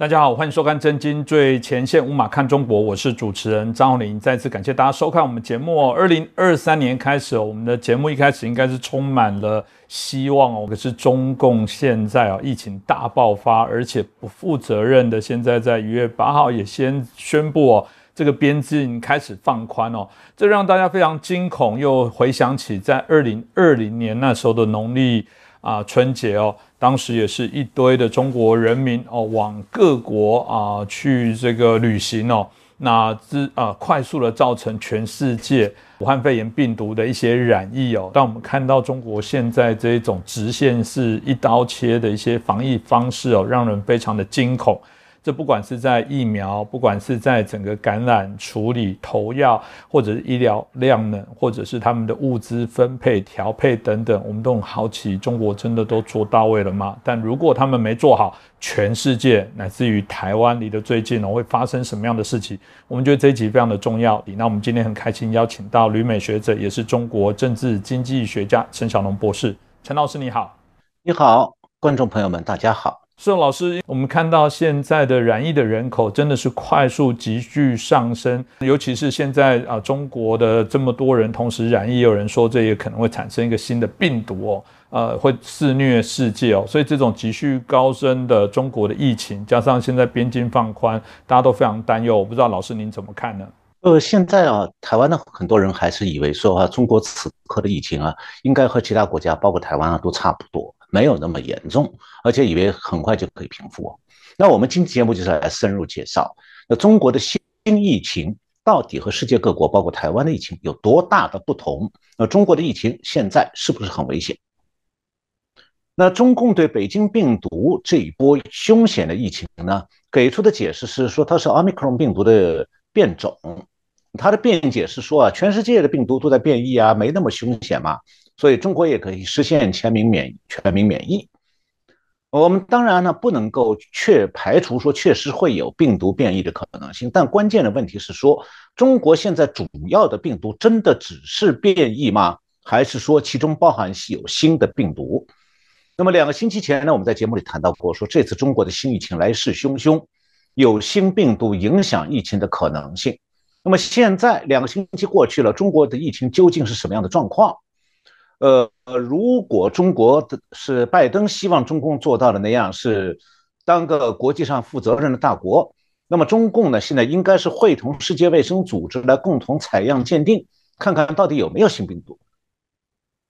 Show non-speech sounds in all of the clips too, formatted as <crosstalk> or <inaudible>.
大家好，欢迎收看《真金最前线》，无马看中国，我是主持人张宏林。再次感谢大家收看我们节目哦。二零二三年开始，我们的节目一开始应该是充满了希望哦。可是中共现在啊，疫情大爆发，而且不负责任的，现在在一月八号也先宣布哦，这个边境开始放宽哦，这让大家非常惊恐，又回想起在二零二零年那时候的农历啊春节哦。当时也是一堆的中国人民哦，往各国啊去这个旅行哦，那之啊快速的造成全世界武汉肺炎病毒的一些染疫哦。当我们看到中国现在这种直线式一刀切的一些防疫方式哦，让人非常的惊恐。这不管是在疫苗，不管是在整个感染处理、投药，或者是医疗量能，或者是他们的物资分配、调配等等，我们都很好奇，中国真的都做到位了吗？但如果他们没做好，全世界乃至于台湾离得最近哦，会发生什么样的事情？我们觉得这一集非常的重要。那我们今天很开心邀请到旅美学者，也是中国政治经济学家陈小龙博士。陈老师你好，你好，观众朋友们大家好。宋老师，我们看到现在的染疫的人口真的是快速急剧上升，尤其是现在啊，中国的这么多人同时染疫，有人说这也可能会产生一个新的病毒哦，呃，会肆虐世界哦，所以这种急剧高升的中国的疫情，加上现在边境放宽，大家都非常担忧。我不知道老师您怎么看呢？呃，现在啊，台湾的很多人还是以为说啊，中国此刻的疫情啊，应该和其他国家，包括台湾啊，都差不多。没有那么严重，而且以为很快就可以平复。那我们今天节目就是来深入介绍，那中国的新疫情到底和世界各国，包括台湾的疫情有多大的不同？那中国的疫情现在是不是很危险？那中共对北京病毒这一波凶险的疫情呢，给出的解释是说它是奥密克戎病毒的变种。它的辩解是说啊，全世界的病毒都在变异啊，没那么凶险嘛。所以中国也可以实现全民免全民免疫。我们当然呢不能够确排除说确实会有病毒变异的可能性，但关键的问题是说，中国现在主要的病毒真的只是变异吗？还是说其中包含有新的病毒？那么两个星期前呢，我们在节目里谈到过，说这次中国的新疫情来势汹汹，有新病毒影响疫情的可能性。那么现在两个星期过去了，中国的疫情究竟是什么样的状况？呃呃，如果中国的是拜登希望中共做到的那样，是当个国际上负责任的大国，那么中共呢，现在应该是会同世界卫生组织来共同采样鉴定，看看到底有没有新病毒。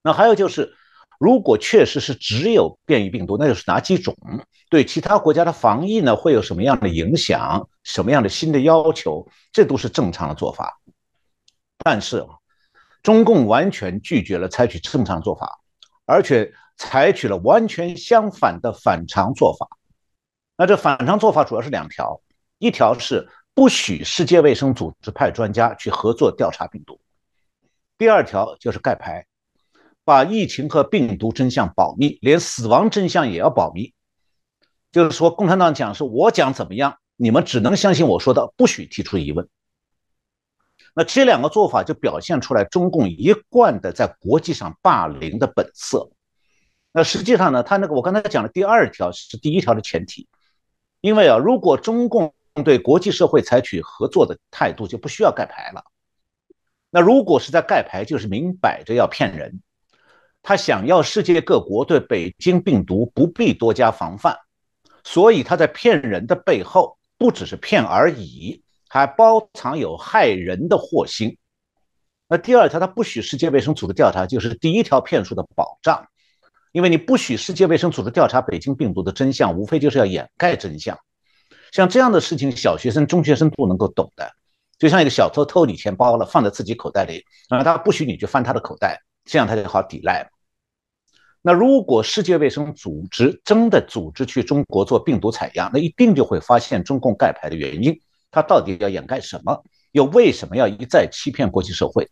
那还有就是，如果确实是只有变异病毒，那就是哪几种？对其他国家的防疫呢，会有什么样的影响？什么样的新的要求？这都是正常的做法。但是。中共完全拒绝了采取正常做法，而且采取了完全相反的反常做法。那这反常做法主要是两条：一条是不许世界卫生组织派专家去合作调查病毒；第二条就是盖牌，把疫情和病毒真相保密，连死亡真相也要保密。就是说，共产党讲是我讲怎么样，你们只能相信我说的，不许提出疑问。那这两个做法就表现出来中共一贯的在国际上霸凌的本色。那实际上呢，他那个我刚才讲的第二条是第一条的前提，因为啊，如果中共对国际社会采取合作的态度，就不需要盖牌了。那如果是在盖牌，就是明摆着要骗人。他想要世界各国对北京病毒不必多加防范，所以他在骗人的背后不只是骗而已。还包藏有害人的祸心。那第二条，他不许世界卫生组织调查，就是第一条骗术的保障。因为你不许世界卫生组织调查北京病毒的真相，无非就是要掩盖真相。像这样的事情，小学生、中学生都能够懂的。就像一个小偷偷你钱包了，放在自己口袋里，那他不许你去翻他的口袋，这样他就好抵赖。那如果世界卫生组织真的组织去中国做病毒采样，那一定就会发现中共盖牌的原因。他到底要掩盖什么？又为什么要一再欺骗国际社会？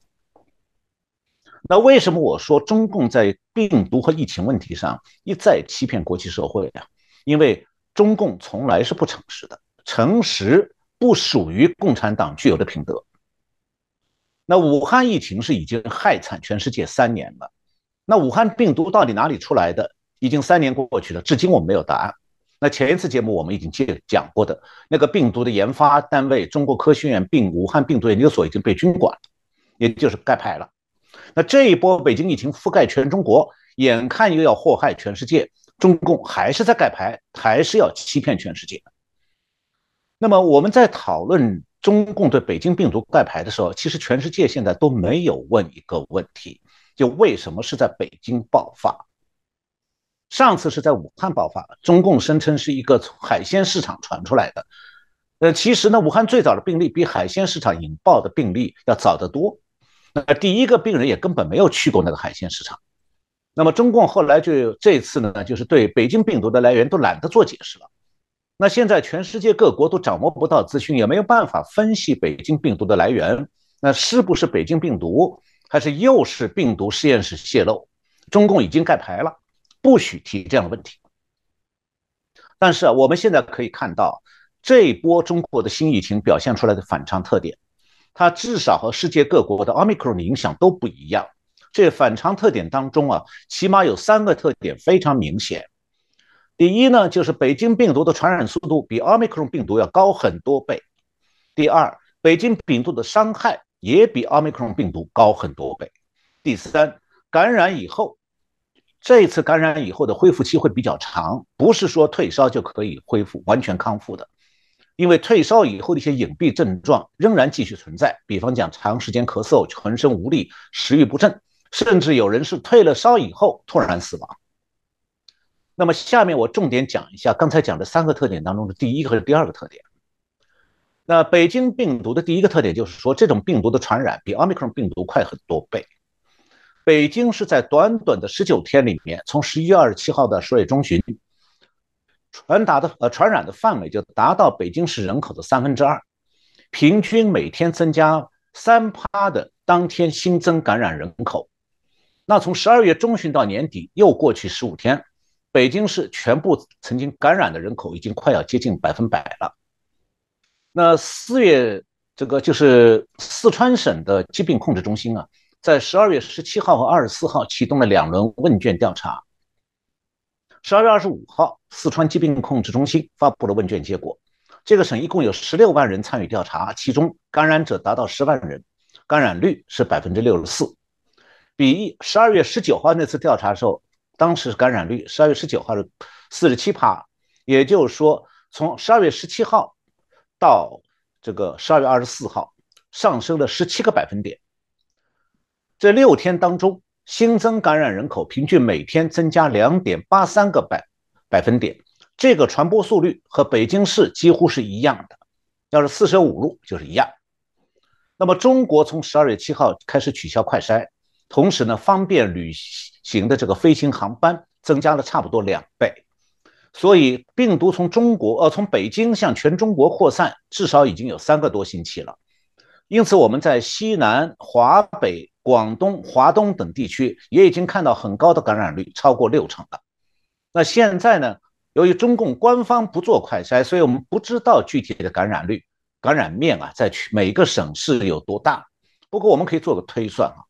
那为什么我说中共在病毒和疫情问题上一再欺骗国际社会啊？因为中共从来是不诚实的，诚实不属于共产党具有的品德。那武汉疫情是已经害惨全世界三年了，那武汉病毒到底哪里出来的？已经三年过去了，至今我们没有答案。那前一次节目我们已经介讲过的那个病毒的研发单位中国科学院病武汉病毒研究所已经被军管，也就是盖牌了。那这一波北京疫情覆盖全中国，眼看又要祸害全世界，中共还是在盖牌，还是要欺骗全世界。那么我们在讨论中共对北京病毒盖牌的时候，其实全世界现在都没有问一个问题，就为什么是在北京爆发？上次是在武汉爆发，中共声称是一个从海鲜市场传出来的。呃，其实呢，武汉最早的病例比海鲜市场引爆的病例要早得多。那第一个病人也根本没有去过那个海鲜市场。那么中共后来就这次呢，就是对北京病毒的来源都懒得做解释了。那现在全世界各国都掌握不到资讯，也没有办法分析北京病毒的来源。那是不是北京病毒，还是又是病毒实验室泄露？中共已经盖牌了。不许提这样的问题。但是啊，我们现在可以看到，这一波中国的新疫情表现出来的反常特点，它至少和世界各国的奥密克戎的影响都不一样。这反常特点当中啊，起码有三个特点非常明显。第一呢，就是北京病毒的传染速度比奥密克戎病毒要高很多倍。第二，北京病毒的伤害也比奥密克戎病毒高很多倍。第三，感染以后。这次感染以后的恢复期会比较长，不是说退烧就可以恢复完全康复的，因为退烧以后的一些隐蔽症状仍然继续存在，比方讲长时间咳嗽、浑身无力、食欲不振，甚至有人是退了烧以后突然死亡。那么下面我重点讲一下刚才讲的三个特点当中的第一个和第二个特点。那北京病毒的第一个特点就是说，这种病毒的传染比奥密克戎病毒快很多倍。北京是在短短的十九天里面，从十一月二十七号到十月中旬，传达的呃传染的范围就达到北京市人口的三分之二，平均每天增加三趴的当天新增感染人口。那从十二月中旬到年底又过去十五天，北京市全部曾经感染的人口已经快要接近百分百了。那四月这个就是四川省的疾病控制中心啊。在十二月十七号和二十四号启动了两轮问卷调查。十二月二十五号，四川疾病控制中心发布了问卷结果。这个省一共有十六万人参与调查，其中感染者达到十万人，感染率是百分之六十四，比十二月十九号那次调查的时候，当时感染率十二月十九号是四十七趴，也就是说，从十二月十七号到这个十二月二十四号，上升了十七个百分点。这六天当中，新增感染人口平均每天增加两点八三个百百分点，这个传播速率和北京市几乎是一样的，要是四舍五入就是一样。那么中国从十二月七号开始取消快筛，同时呢，方便旅行的这个飞行航班增加了差不多两倍，所以病毒从中国呃从北京向全中国扩散，至少已经有三个多星期了。因此我们在西南、华北。广东、华东等地区也已经看到很高的感染率，超过六成了。那现在呢？由于中共官方不做快筛，所以我们不知道具体的感染率、感染面啊，在每一个省市有多大。不过我们可以做个推算啊，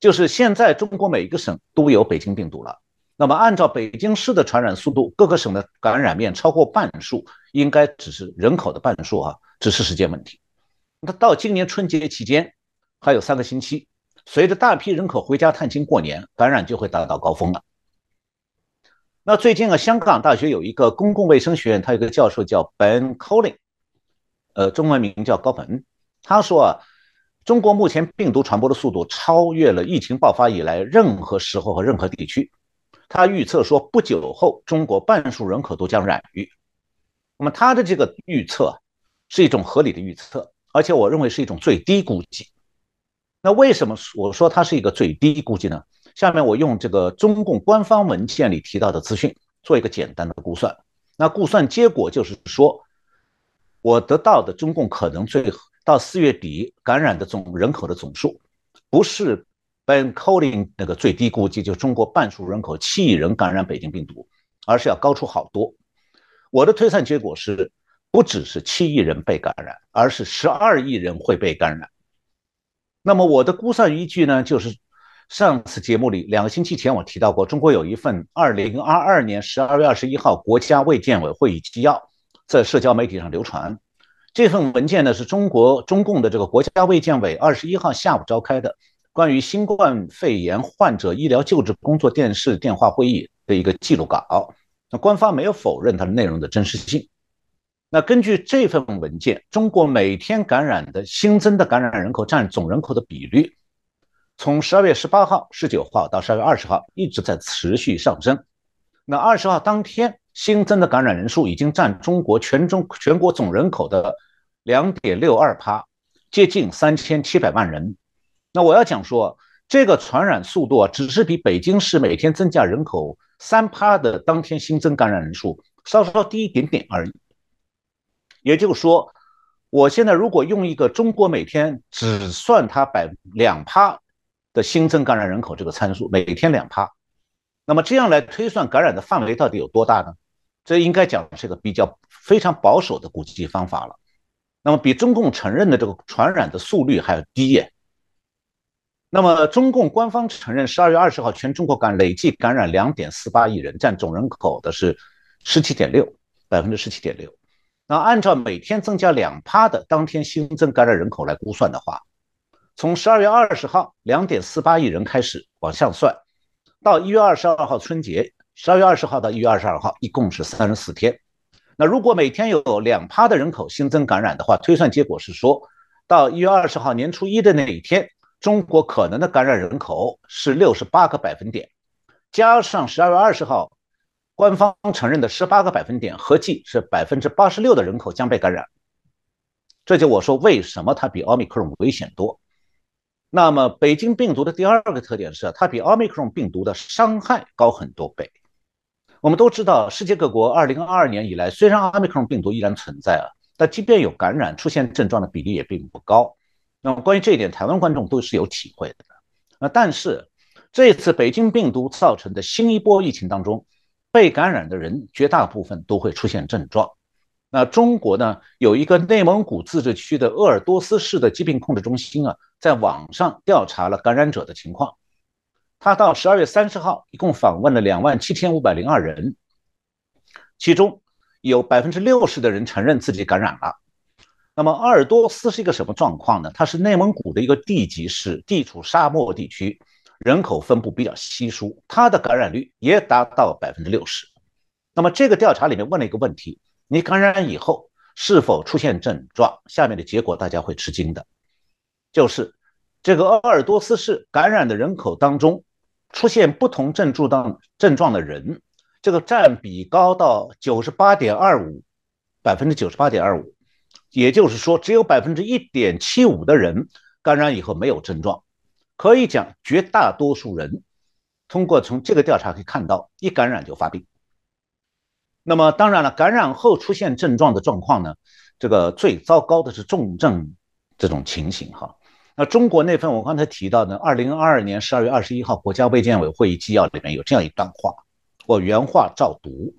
就是现在中国每一个省都有北京病毒了。那么按照北京市的传染速度，各个省的感染面超过半数，应该只是人口的半数啊，只是时间问题。那到今年春节期间还有三个星期。随着大批人口回家探亲过年，感染就会达到高峰了。那最近啊，香港大学有一个公共卫生学院，他有个教授叫 Ben Collin 呃，中文名叫高本。他说啊，中国目前病毒传播的速度超越了疫情爆发以来任何时候和任何地区。他预测说，不久后中国半数人口都将染疫。那么他的这个预测是一种合理的预测，而且我认为是一种最低估计。那为什么我说它是一个最低估计呢？下面我用这个中共官方文件里提到的资讯做一个简单的估算。那估算结果就是说，我得到的中共可能最到四月底感染的总人口的总数，不是 Ben c o l i n g 那个最低估计，就中国半数人口七亿人感染北京病毒，而是要高出好多。我的推算结果是，不只是七亿人被感染，而是十二亿人会被感染。那么我的估算依据呢，就是上次节目里，两个星期前我提到过，中国有一份二零二二年十二月二十一号国家卫健委会议纪要，在社交媒体上流传。这份文件呢，是中国中共的这个国家卫健委二十一号下午召开的关于新冠肺炎患者医疗救治工作电视电话会议的一个记录稿。那官方没有否认它的内容的真实性。那根据这份文件，中国每天感染的新增的感染人口占总人口的比率。从十二月十八号、十九号到十二月二十号，一直在持续上升。那二十号当天新增的感染人数已经占中国全中全国总人口的两点六二趴，接近三千七百万人。那我要讲说，这个传染速度啊，只是比北京市每天增加人口三趴的当天新增感染人数稍稍低一点点而已。也就是说，我现在如果用一个中国每天只算它百两趴。的新增感染人口这个参数每天两趴，那么这样来推算感染的范围到底有多大呢？这应该讲是个比较非常保守的估计方法了。那么比中共承认的这个传染的速率还要低耶。那么中共官方承认，十二月二十号全中国感累计感染两点四八亿人，占总人口的是十七点六百分之十七点六。那按照每天增加两趴的当天新增感染人口来估算的话，从十二月二十号两点四八亿人开始往上算，到一月二十二号春节，十二月二十号到一月二十二号，一共是三十四天。那如果每天有两趴的人口新增感染的话，推算结果是说，到一月二十号年初一的那一天，中国可能的感染人口是六十八个百分点，加上十二月二十号官方承认的十八个百分点，合计是百分之八十六的人口将被感染。这就我说为什么它比奥密克戎危险多。那么，北京病毒的第二个特点是，它比奥密克戎病毒的伤害高很多倍。我们都知道，世界各国2022年以来，虽然奥密克戎病毒依然存在啊，但即便有感染、出现症状的比例也并不高。那么，关于这一点，台湾观众都是有体会的。那但是，这次北京病毒造成的新一波疫情当中，被感染的人绝大部分都会出现症状。那中国呢，有一个内蒙古自治区的鄂尔多斯市的疾病控制中心啊，在网上调查了感染者的情况。他到十二月三十号，一共访问了两万七千五百零二人，其中有百分之六十的人承认自己感染了。那么鄂尔多斯是一个什么状况呢？它是内蒙古的一个地级市，地处沙漠地区，人口分布比较稀疏，它的感染率也达到百分之六十。那么这个调查里面问了一个问题。你感染以后是否出现症状？下面的结果大家会吃惊的，就是这个鄂尔多斯市感染的人口当中，出现不同症状的症状的人，这个占比高到九十八点二五，百分之九十八点二五，也就是说，只有百分之一点七五的人感染以后没有症状，可以讲绝大多数人通过从这个调查可以看到，一感染就发病。那么当然了，感染后出现症状的状况呢，这个最糟糕的是重症这种情形哈。那中国那份我刚才提到的，二零二二年十二月二十一号国家卫健委会议纪要里面有这样一段话，我原话照读：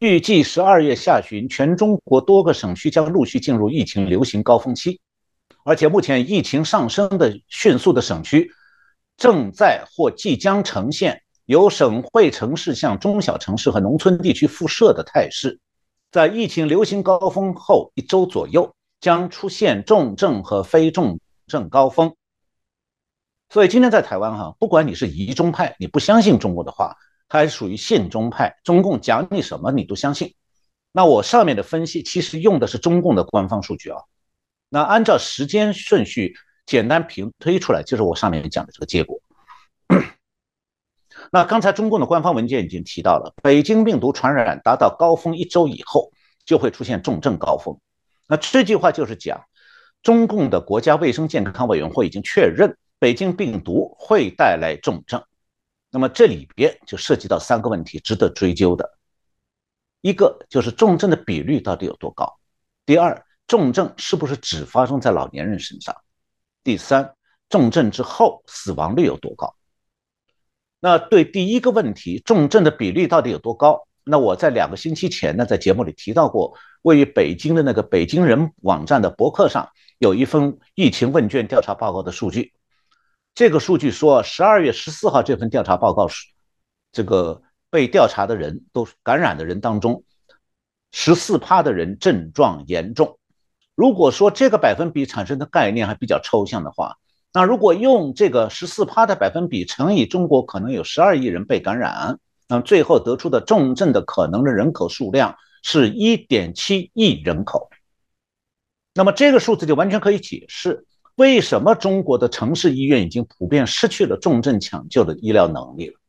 预计十二月下旬，全中国多个省区将陆续进入疫情流行高峰期，而且目前疫情上升的迅速的省区，正在或即将呈现。由省会城市向中小城市和农村地区辐射的态势，在疫情流行高峰后一周左右将出现重症和非重症高峰。所以今天在台湾哈，不管你是疑中派，你不相信中国的话，还是属于信中派，中共讲你什么你都相信。那我上面的分析其实用的是中共的官方数据啊。那按照时间顺序简单平推出来，就是我上面讲的这个结果。那刚才中共的官方文件已经提到了，北京病毒传染达到高峰一周以后，就会出现重症高峰。那这句话就是讲，中共的国家卫生健康委员会已经确认，北京病毒会带来重症。那么这里边就涉及到三个问题，值得追究的。一个就是重症的比率到底有多高？第二，重症是不是只发生在老年人身上？第三，重症之后死亡率有多高？那对第一个问题，重症的比例到底有多高？那我在两个星期前呢，在节目里提到过，位于北京的那个北京人网站的博客上有一份疫情问卷调查报告的数据，这个数据说，十二月十四号这份调查报告是，这个被调查的人都感染的人当中，十四趴的人症状严重。如果说这个百分比产生的概念还比较抽象的话，那如果用这个十四趴的百分比乘以中国可能有十二亿人被感染，那么最后得出的重症的可能的人口数量是一点七亿人口。那么这个数字就完全可以解释为什么中国的城市医院已经普遍失去了重症抢救的医疗能力了。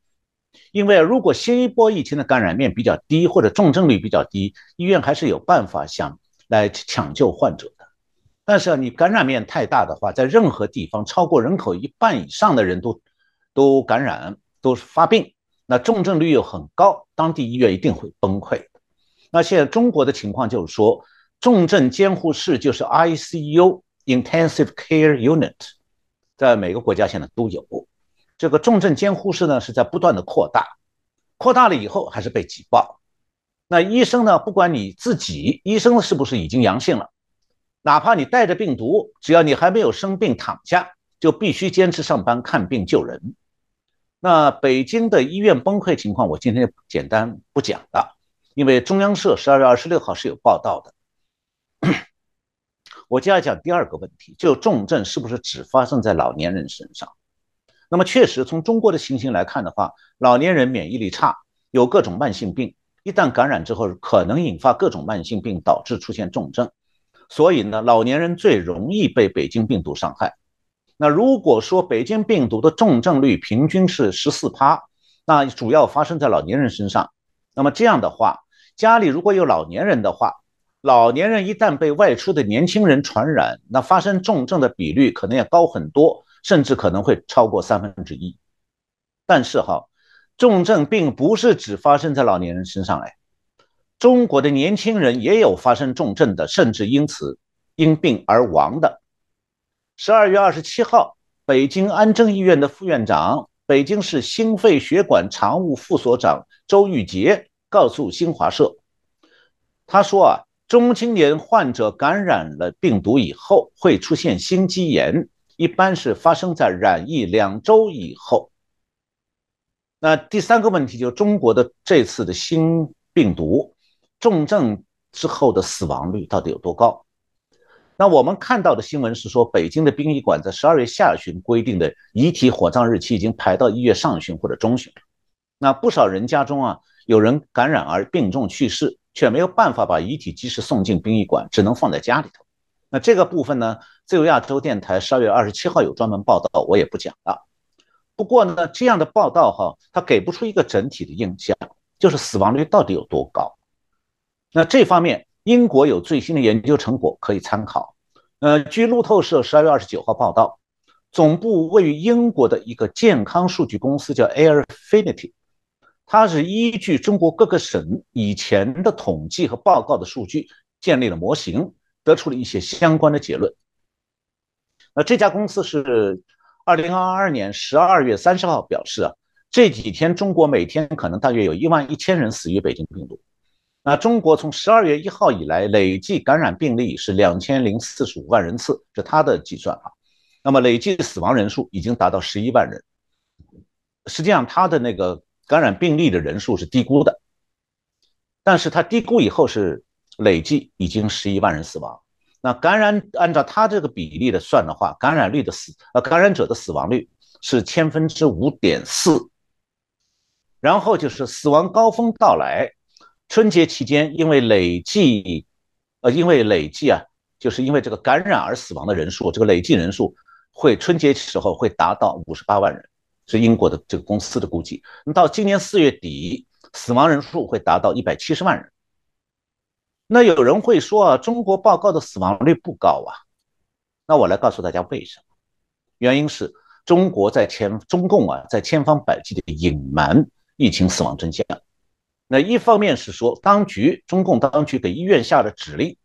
因为如果新一波疫情的感染面比较低或者重症率比较低，医院还是有办法想来抢救患者的。但是啊你感染面太大的话，在任何地方超过人口一半以上的人都都感染，都是发病，那重症率又很高，当地医院一定会崩溃。那现在中国的情况就是说，重症监护室就是 ICU（Intensive Care Unit），在每个国家现在都有。这个重症监护室呢是在不断的扩大，扩大了以后还是被挤爆。那医生呢，不管你自己医生是不是已经阳性了。哪怕你带着病毒，只要你还没有生病躺下，就必须坚持上班看病救人。那北京的医院崩溃情况，我今天简单不讲了，因为中央社十二月二十六号是有报道的。我接下来讲第二个问题，就重症是不是只发生在老年人身上？那么确实，从中国的情形来看的话，老年人免疫力差，有各种慢性病，一旦感染之后，可能引发各种慢性病，导致出现重症。所以呢，老年人最容易被北京病毒伤害。那如果说北京病毒的重症率平均是十四趴，那主要发生在老年人身上。那么这样的话，家里如果有老年人的话，老年人一旦被外出的年轻人传染，那发生重症的比率可能要高很多，甚至可能会超过三分之一。但是哈，重症并不是只发生在老年人身上哎。中国的年轻人也有发生重症的，甚至因此因病而亡的。十二月二十七号，北京安贞医院的副院长、北京市心肺血管常务副所长周玉杰告诉新华社，他说啊，中青年患者感染了病毒以后会出现心肌炎，一般是发生在染疫两周以后。那第三个问题就是中国的这次的新病毒。重症之后的死亡率到底有多高？那我们看到的新闻是说，北京的殡仪馆在十二月下旬规定的遗体火葬日期已经排到一月上旬或者中旬。那不少人家中啊，有人感染而病重去世，却没有办法把遗体及时送进殡仪馆，只能放在家里头。那这个部分呢，自由亚洲电台十二月二十七号有专门报道，我也不讲了。不过呢，这样的报道哈，它给不出一个整体的印象，就是死亡率到底有多高。那这方面，英国有最新的研究成果可以参考。呃，据路透社十二月二十九号报道，总部位于英国的一个健康数据公司叫 Airfinity，它是依据中国各个省以前的统计和报告的数据建立了模型，得出了一些相关的结论。那这家公司是二零二二年十二月三十号表示啊，这几天中国每天可能大约有一万一千人死于北京病毒。那中国从十二月一号以来累计感染病例是两千零四十五万人次，是他的计算啊。那么累计死亡人数已经达到十一万人。实际上，他的那个感染病例的人数是低估的，但是他低估以后是累计已经十一万人死亡。那感染按照他这个比例的算的话，感染率的死呃感染者的死亡率是千分之五点四。然后就是死亡高峰到来。春节期间，因为累计，呃，因为累计啊，就是因为这个感染而死亡的人数，这个累计人数会春节时候会达到五十八万人，是英国的这个公司的估计。那到今年四月底，死亡人数会达到一百七十万人。那有人会说啊，中国报告的死亡率不高啊。那我来告诉大家为什么？原因是中国在千中共啊在千方百计的隐瞒疫情死亡真相。那一方面是说，当局中共当局给医院下的指令，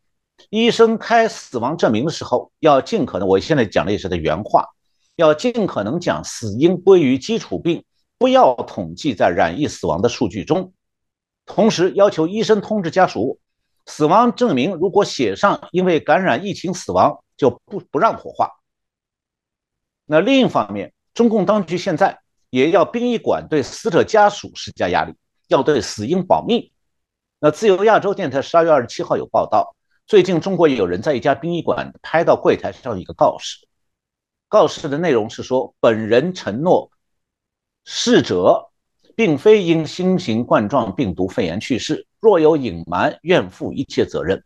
医生开死亡证明的时候，要尽可能，我现在讲的也是他原话，要尽可能将死因归于基础病，不要统计在染疫死亡的数据中。同时要求医生通知家属，死亡证明如果写上因为感染疫情死亡，就不不让火化。那另一方面，中共当局现在也要殡仪馆对死者家属施加压力，要对死因保密。那自由亚洲电台十二月二十七号有报道，最近中国有人在一家殡仪馆拍到柜台上一个告示，告示的内容是说，本人承诺，逝者并非因新型冠状病毒肺炎去世，若有隐瞒，愿负一切责任。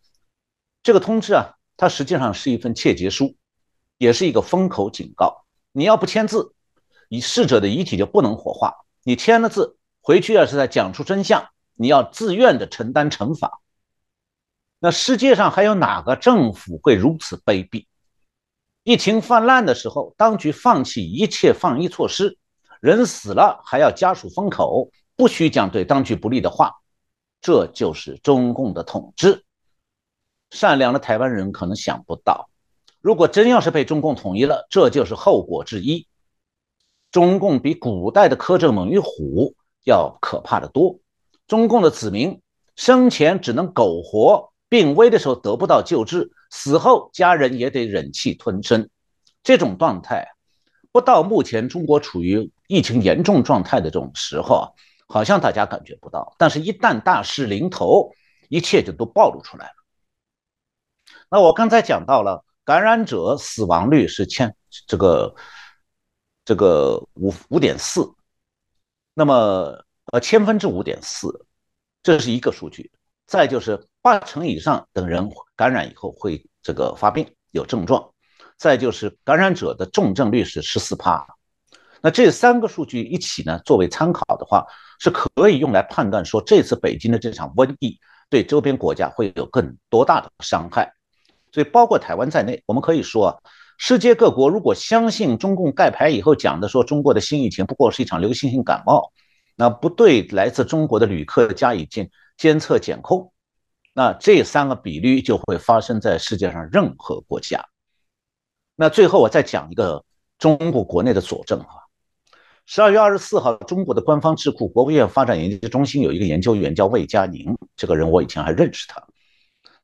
这个通知啊，它实际上是一份切结书，也是一个封口警告。你要不签字，你逝者的遗体就不能火化。你签了字，回去要是再讲出真相，你要自愿的承担惩罚。那世界上还有哪个政府会如此卑鄙？疫情泛滥的时候，当局放弃一切防疫措施，人死了还要家属封口，不许讲对当局不利的话，这就是中共的统治。善良的台湾人可能想不到。如果真要是被中共统一了，这就是后果之一。中共比古代的苛政猛于虎要可怕的多。中共的子民生前只能苟活，病危的时候得不到救治，死后家人也得忍气吞声。这种状态，不到目前中国处于疫情严重状态的这种时候啊，好像大家感觉不到。但是，一旦大势临头，一切就都暴露出来了。那我刚才讲到了。感染者死亡率是千这个这个五五点四，那么呃千分之五点四，这是一个数据。再就是八成以上等人感染以后会这个发病有症状，再就是感染者的重症率是十四帕。那这三个数据一起呢，作为参考的话，是可以用来判断说这次北京的这场瘟疫对周边国家会有更多大的伤害。所以，包括台湾在内，我们可以说啊，世界各国如果相信中共盖牌以后讲的说中国的新疫情不过是一场流行性感冒，那不对来自中国的旅客加以监监测检控，那这三个比率就会发生在世界上任何国家。那最后我再讲一个中国国内的佐证啊，十二月二十四号，中国的官方智库国务院发展研究中心有一个研究员叫魏佳宁，这个人我以前还认识他。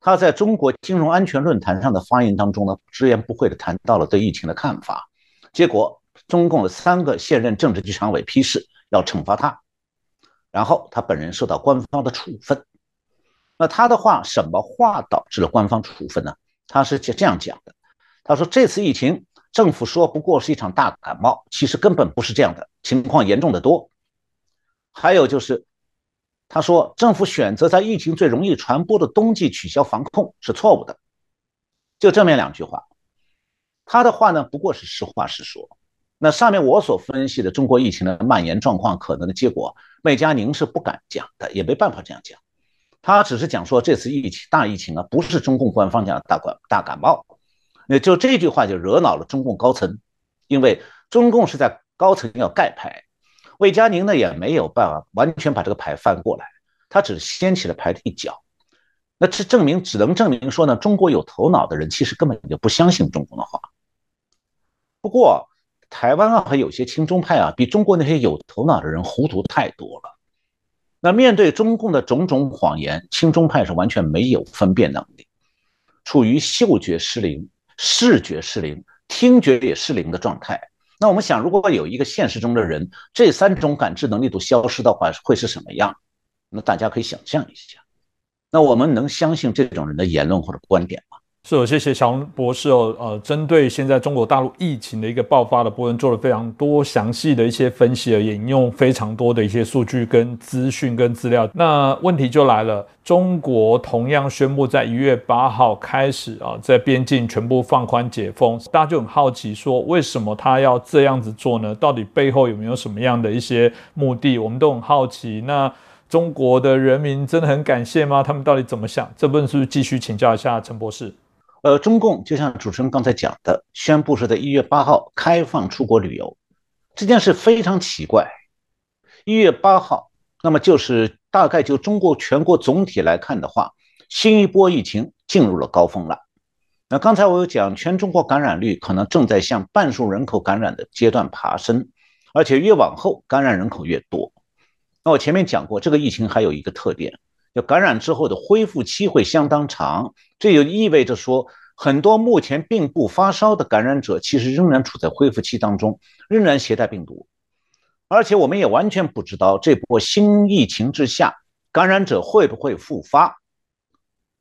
他在中国金融安全论坛上的发言当中呢，直言不讳地谈到了对疫情的看法。结果，中共的三个现任政治局常委批示要惩罚他，然后他本人受到官方的处分。那他的话，什么话导致了官方处分呢？他是这样讲的：他说这次疫情，政府说不过是一场大感冒，其实根本不是这样的，情况严重的多。还有就是。他说：“政府选择在疫情最容易传播的冬季取消防控是错误的。”就这么两句话，他的话呢不过是实话实说。那上面我所分析的中国疫情的蔓延状况可能的结果，魏佳宁是不敢讲的，也没办法这样讲。他只是讲说这次疫情大疫情啊，不是中共官方讲的大感大感冒。那就这句话就惹恼了中共高层，因为中共是在高层要盖牌。魏佳宁呢也没有办法完全把这个牌翻过来，他只是掀起了牌的一角。那这证明只能证明说呢，中国有头脑的人其实根本就不相信中共的话。不过台湾啊和有些亲中派啊，比中国那些有头脑的人糊涂太多了。那面对中共的种种谎言，亲中派是完全没有分辨能力，处于嗅觉失灵、视觉失灵、听觉也失灵的状态。那我们想，如果有一个现实中的人，这三种感知能力都消失的话，会是什么样？那大家可以想象一下。那我们能相信这种人的言论或者观点吗？是，谢谢小龙博士哦。呃，针对现在中国大陆疫情的一个爆发的部分，做了非常多详细的一些分析，而引用非常多的一些数据跟资讯跟资料。那问题就来了，中国同样宣布在一月八号开始啊，在边境全部放宽解封，大家就很好奇说，为什么他要这样子做呢？到底背后有没有什么样的一些目的？我们都很好奇。那中国的人民真的很感谢吗？他们到底怎么想？这部分是不是继续请教一下陈博士？呃，中共就像主持人刚才讲的，宣布是在一月八号开放出国旅游，这件事非常奇怪。一月八号，那么就是大概就中国全国总体来看的话，新一波疫情进入了高峰了。那刚才我有讲，全中国感染率可能正在向半数人口感染的阶段爬升，而且越往后感染人口越多。那我前面讲过，这个疫情还有一个特点。要感染之后的恢复期会相当长，这就意味着说，很多目前并不发烧的感染者，其实仍然处在恢复期当中，仍然携带病毒。而且我们也完全不知道这波新疫情之下，感染者会不会复发。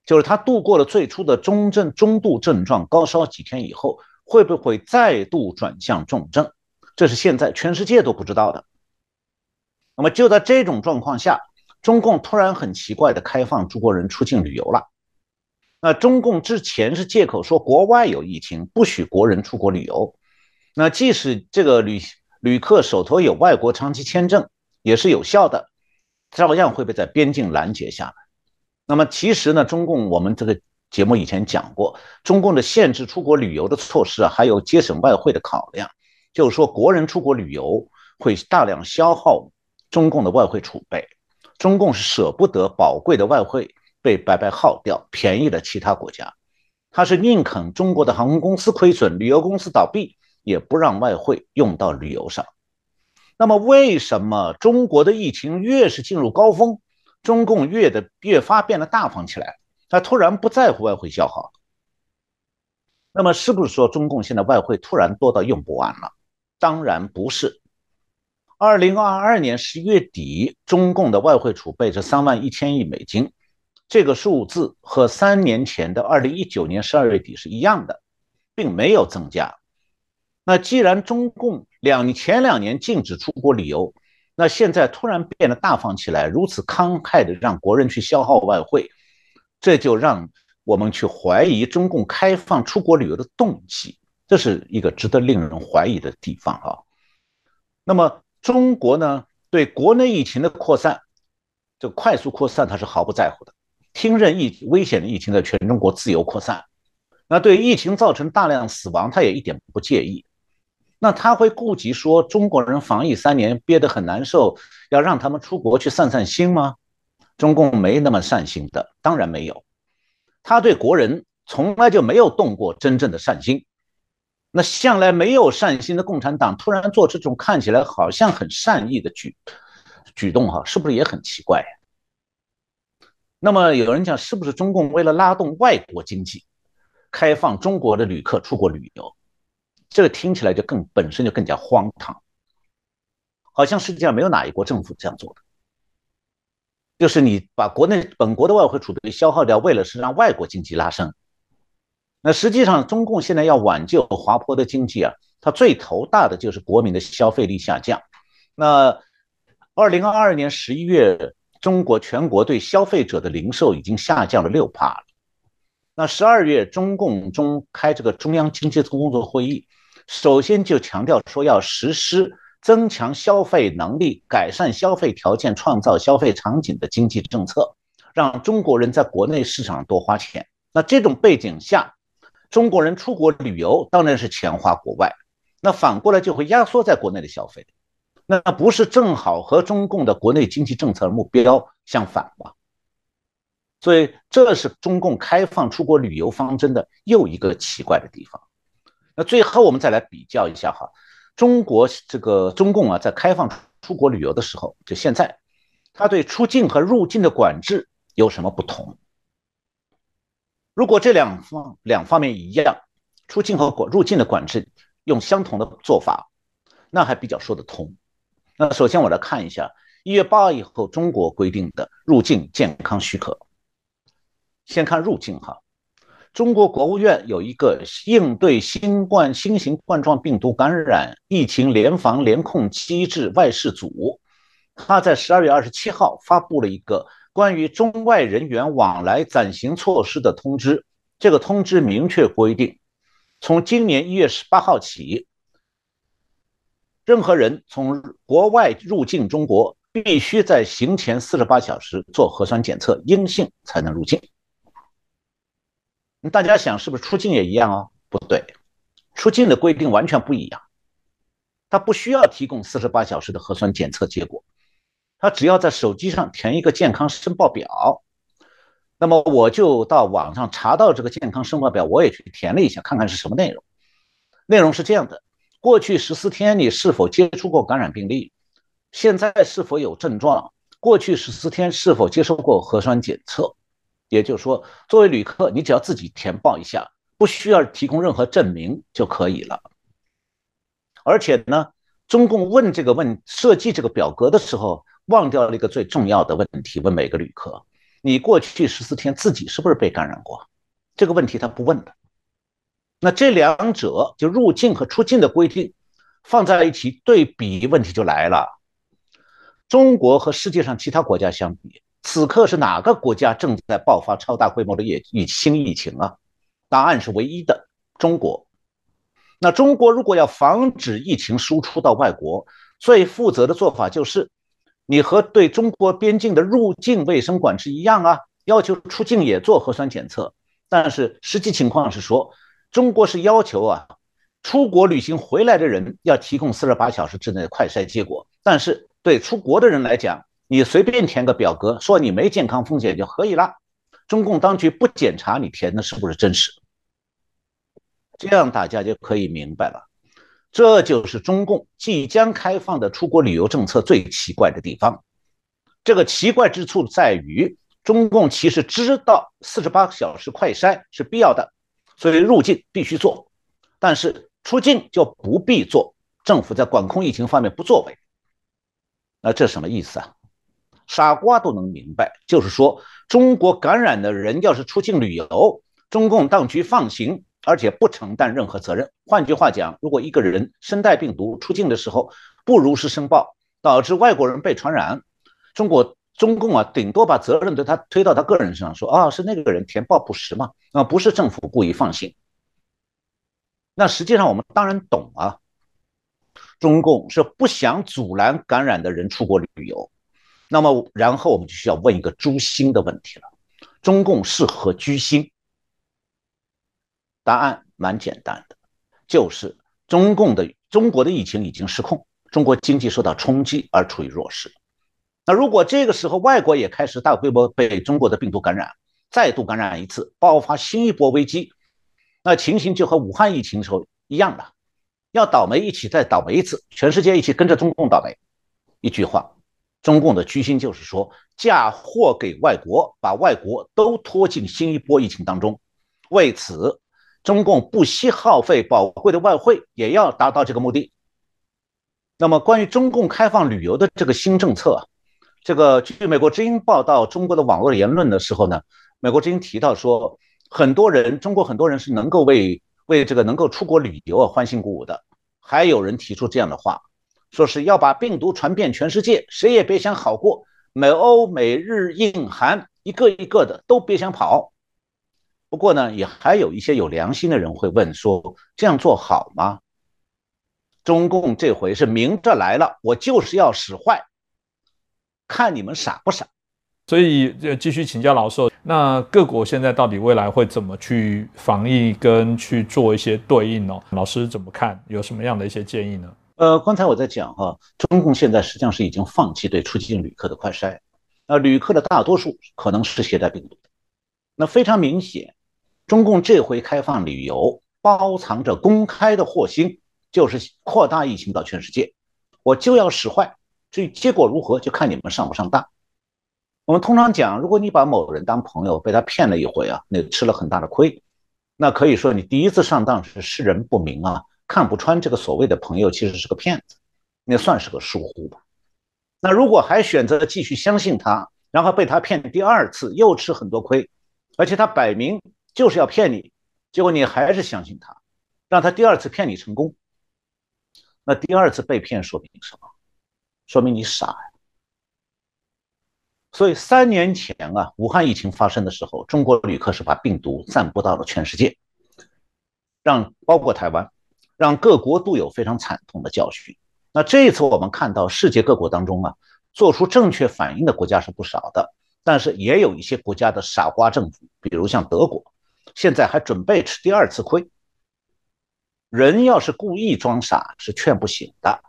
就是他度过了最初的中症、中度症状，高烧几天以后，会不会再度转向重症？这是现在全世界都不知道的。那么就在这种状况下，中共突然很奇怪的开放中国人出境旅游了。那中共之前是借口说国外有疫情，不许国人出国旅游。那即使这个旅旅客手头有外国长期签证，也是有效的，照样会被在边境拦截下来。那么其实呢，中共我们这个节目以前讲过，中共的限制出国旅游的措施啊，还有节省外汇的考量，就是说国人出国旅游会大量消耗中共的外汇储备，中共是舍不得宝贵的外汇被白白耗掉，便宜了其他国家，他是宁肯中国的航空公司亏损、旅游公司倒闭，也不让外汇用到旅游上。那么为什么中国的疫情越是进入高峰？中共越的越发变得大方起来，他突然不在乎外汇消耗。那么是不是说中共现在外汇突然多到用不完了？当然不是。二零二二年十一月底，中共的外汇储备是三万一千亿美金，这个数字和三年前的二零一九年十二月底是一样的，并没有增加。那既然中共两前两年禁止出国旅游，那现在突然变得大方起来，如此慷慨的让国人去消耗外汇，这就让我们去怀疑中共开放出国旅游的动机，这是一个值得令人怀疑的地方啊。那么中国呢，对国内疫情的扩散，这快速扩散，它是毫不在乎的，听任疫危险的疫情在全中国自由扩散，那对疫情造成大量死亡，他也一点不介意。那他会顾及说中国人防疫三年憋得很难受，要让他们出国去散散心吗？中共没那么善心的，当然没有。他对国人从来就没有动过真正的善心。那向来没有善心的共产党突然做这种看起来好像很善意的举举动，哈，是不是也很奇怪？那么有人讲，是不是中共为了拉动外国经济，开放中国的旅客出国旅游？这个听起来就更本身就更加荒唐，好像世界上没有哪一国政府这样做的，就是你把国内本国的外汇储备消耗掉，为了是让外国经济拉升。那实际上，中共现在要挽救滑坡的经济啊，它最头大的就是国民的消费力下降。那二零二二年十一月，中国全国对消费者的零售已经下降了六帕了。那十二月，中共中开这个中央经济工作会议。首先就强调说要实施增强消费能力、改善消费条件、创造消费场景的经济政策，让中国人在国内市场多花钱。那这种背景下，中国人出国旅游当然是钱花国外，那反过来就会压缩在国内的消费，那不是正好和中共的国内经济政策目标相反吗？所以这是中共开放出国旅游方针的又一个奇怪的地方。那最后我们再来比较一下哈，中国这个中共啊，在开放出国旅游的时候，就现在，他对出境和入境的管制有什么不同？如果这两方两方面一样，出境和国入境的管制用相同的做法，那还比较说得通。那首先我来看一下一月八号以后中国规定的入境健康许可，先看入境哈。中国国务院有一个应对新冠新型冠状病毒感染疫情联防联控机制外事组，他在十二月二十七号发布了一个关于中外人员往来暂行措施的通知。这个通知明确规定，从今年一月十八号起，任何人从国外入境中国，必须在行前四十八小时做核酸检测，阴性才能入境。大家想是不是出境也一样哦？不对，出境的规定完全不一样。他不需要提供四十八小时的核酸检测结果，他只要在手机上填一个健康申报表。那么我就到网上查到这个健康申报表，我也去填了一下，看看是什么内容。内容是这样的：过去十四天你是否接触过感染病例？现在是否有症状？过去十四天是否接受过核酸检测？也就是说，作为旅客，你只要自己填报一下，不需要提供任何证明就可以了。而且呢，中共问这个问设计这个表格的时候，忘掉了一个最重要的问题，问每个旅客：你过去十四天自己是不是被感染过？这个问题他不问的。那这两者就入境和出境的规定放在一起对比，问题就来了。中国和世界上其他国家相比，此刻是哪个国家正在爆发超大规模的疫疫新疫情啊？答案是唯一的中国。那中国如果要防止疫情输出到外国，最负责的做法就是，你和对中国边境的入境卫生管制一样啊，要求出境也做核酸检测。但是实际情况是说，中国是要求啊，出国旅行回来的人要提供四十八小时之内的快筛结果。但是对出国的人来讲，你随便填个表格，说你没健康风险就可以了。中共当局不检查你填的是不是真实。这样大家就可以明白了，这就是中共即将开放的出国旅游政策最奇怪的地方。这个奇怪之处在于，中共其实知道四十八小时快筛是必要的，所以入境必须做，但是出境就不必做。政府在管控疫情方面不作为，那这什么意思啊？傻瓜都能明白，就是说中国感染的人要是出境旅游，中共当局放行。而且不承担任何责任。换句话讲，如果一个人身带病毒出境的时候不如实申报，导致外国人被传染，中国中共啊，顶多把责任对他推到他个人身上，说啊是那个人填报不实嘛，啊不是政府故意放行。那实际上我们当然懂啊，中共是不想阻拦感染的人出国旅游。那么然后我们就需要问一个诛心的问题了：中共是何居心？答案蛮简单的，就是中共的中国的疫情已经失控，中国经济受到冲击而处于弱势。那如果这个时候外国也开始大规模被中国的病毒感染，再度感染一次，爆发新一波危机，那情形就和武汉疫情时候一样了，要倒霉一起再倒霉一次，全世界一起跟着中共倒霉。一句话，中共的居心就是说嫁祸给外国，把外国都拖进新一波疫情当中，为此。中共不惜耗费宝贵的外汇，也要达到这个目的。那么，关于中共开放旅游的这个新政策，这个据美国之音报道中国的网络言论的时候呢，美国之音提到说，很多人，中国很多人是能够为为这个能够出国旅游而欢欣鼓舞的。还有人提出这样的话，说是要把病毒传遍全世界，谁也别想好过，美欧美日印韩一个一个的都别想跑。不过呢，也还有一些有良心的人会问说：“这样做好吗？”中共这回是明着来了，我就是要使坏，看你们傻不傻。所以，继续请教老师，那各国现在到底未来会怎么去防疫跟去做一些对应呢？老师怎么看？有什么样的一些建议呢？呃，刚才我在讲哈，中共现在实际上是已经放弃对出境旅客的快筛，那旅客的大多数可能是携带病毒的，那非常明显。中共这回开放旅游，包藏着公开的祸心，就是扩大疫情到全世界。我就要使坏，至于结果如何，就看你们上不上当。我们通常讲，如果你把某人当朋友，被他骗了一回啊，那吃了很大的亏。那可以说你第一次上当是识人不明啊，看不穿这个所谓的朋友其实是个骗子，那算是个疏忽吧。那如果还选择继续相信他，然后被他骗第二次，又吃很多亏，而且他摆明。就是要骗你，结果你还是相信他，让他第二次骗你成功。那第二次被骗说明什么？说明你傻呀。所以三年前啊，武汉疫情发生的时候，中国旅客是把病毒散布到了全世界，让包括台湾，让各国都有非常惨痛的教训。那这一次我们看到世界各国当中啊，做出正确反应的国家是不少的，但是也有一些国家的傻瓜政府，比如像德国。现在还准备吃第二次亏。人要是故意装傻是劝不醒的，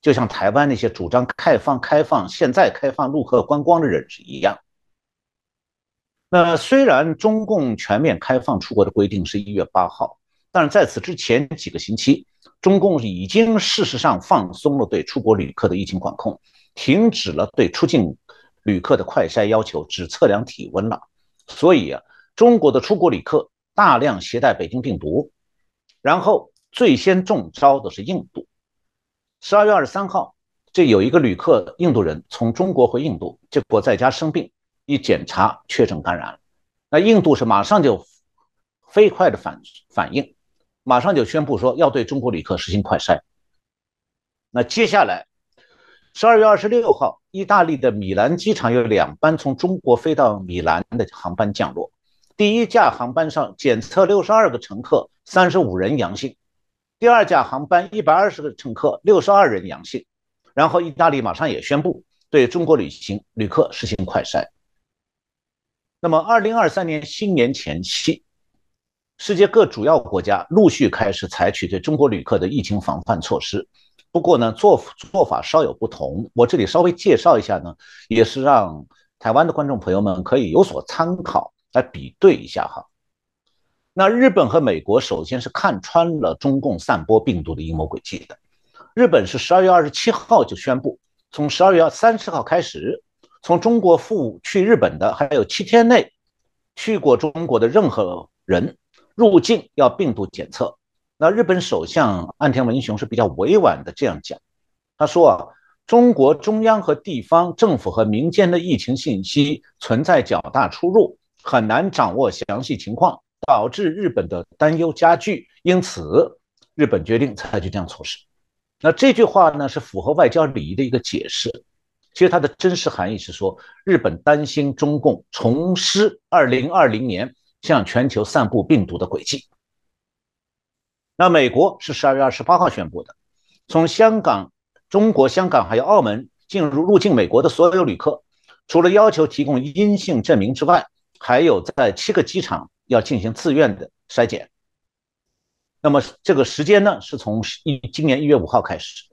就像台湾那些主张开放、开放、现在开放陆客观光的人是一样。那虽然中共全面开放出国的规定是一月八号，但是在此之前几个星期，中共已经事实上放松了对出国旅客的疫情管控，停止了对出境旅客的快筛要求，只测量体温了。所以啊。中国的出国旅客大量携带北京病毒，然后最先中招的是印度。十二月二十三号，这有一个旅客，印度人从中国回印度，结果在家生病，一检查确诊感染了，那印度是马上就飞快的反反应，马上就宣布说要对中国旅客实行快筛。那接下来，十二月二十六号，意大利的米兰机场有两班从中国飞到米兰的航班降落。第一架航班上检测六十二个乘客，三十五人阳性；第二架航班一百二十个乘客，六十二人阳性。然后，意大利马上也宣布对中国旅行旅客实行快筛。那么，二零二三年新年前夕，世界各主要国家陆续开始采取对中国旅客的疫情防范措施。不过呢，做做法稍有不同。我这里稍微介绍一下呢，也是让台湾的观众朋友们可以有所参考。来比对一下哈，那日本和美国首先是看穿了中共散播病毒的阴谋诡计的。日本是十二月二十七号就宣布，从十二月三十号开始，从中国赴去日本的还有七天内去过中国的任何人入境要病毒检测。那日本首相岸田文雄是比较委婉的这样讲，他说啊，中国中央和地方政府和民间的疫情信息存在较大出入。很难掌握详细情况，导致日本的担忧加剧，因此日本决定采取这样措施。那这句话呢是符合外交礼仪的一个解释，其实它的真实含义是说，日本担心中共重施2020年向全球散布病毒的轨迹。那美国是12月28号宣布的，从香港、中国香港还有澳门进入入境美国的所有旅客，除了要求提供阴性证明之外，还有在七个机场要进行自愿的筛检，那么这个时间呢是从一今年一月五号开始。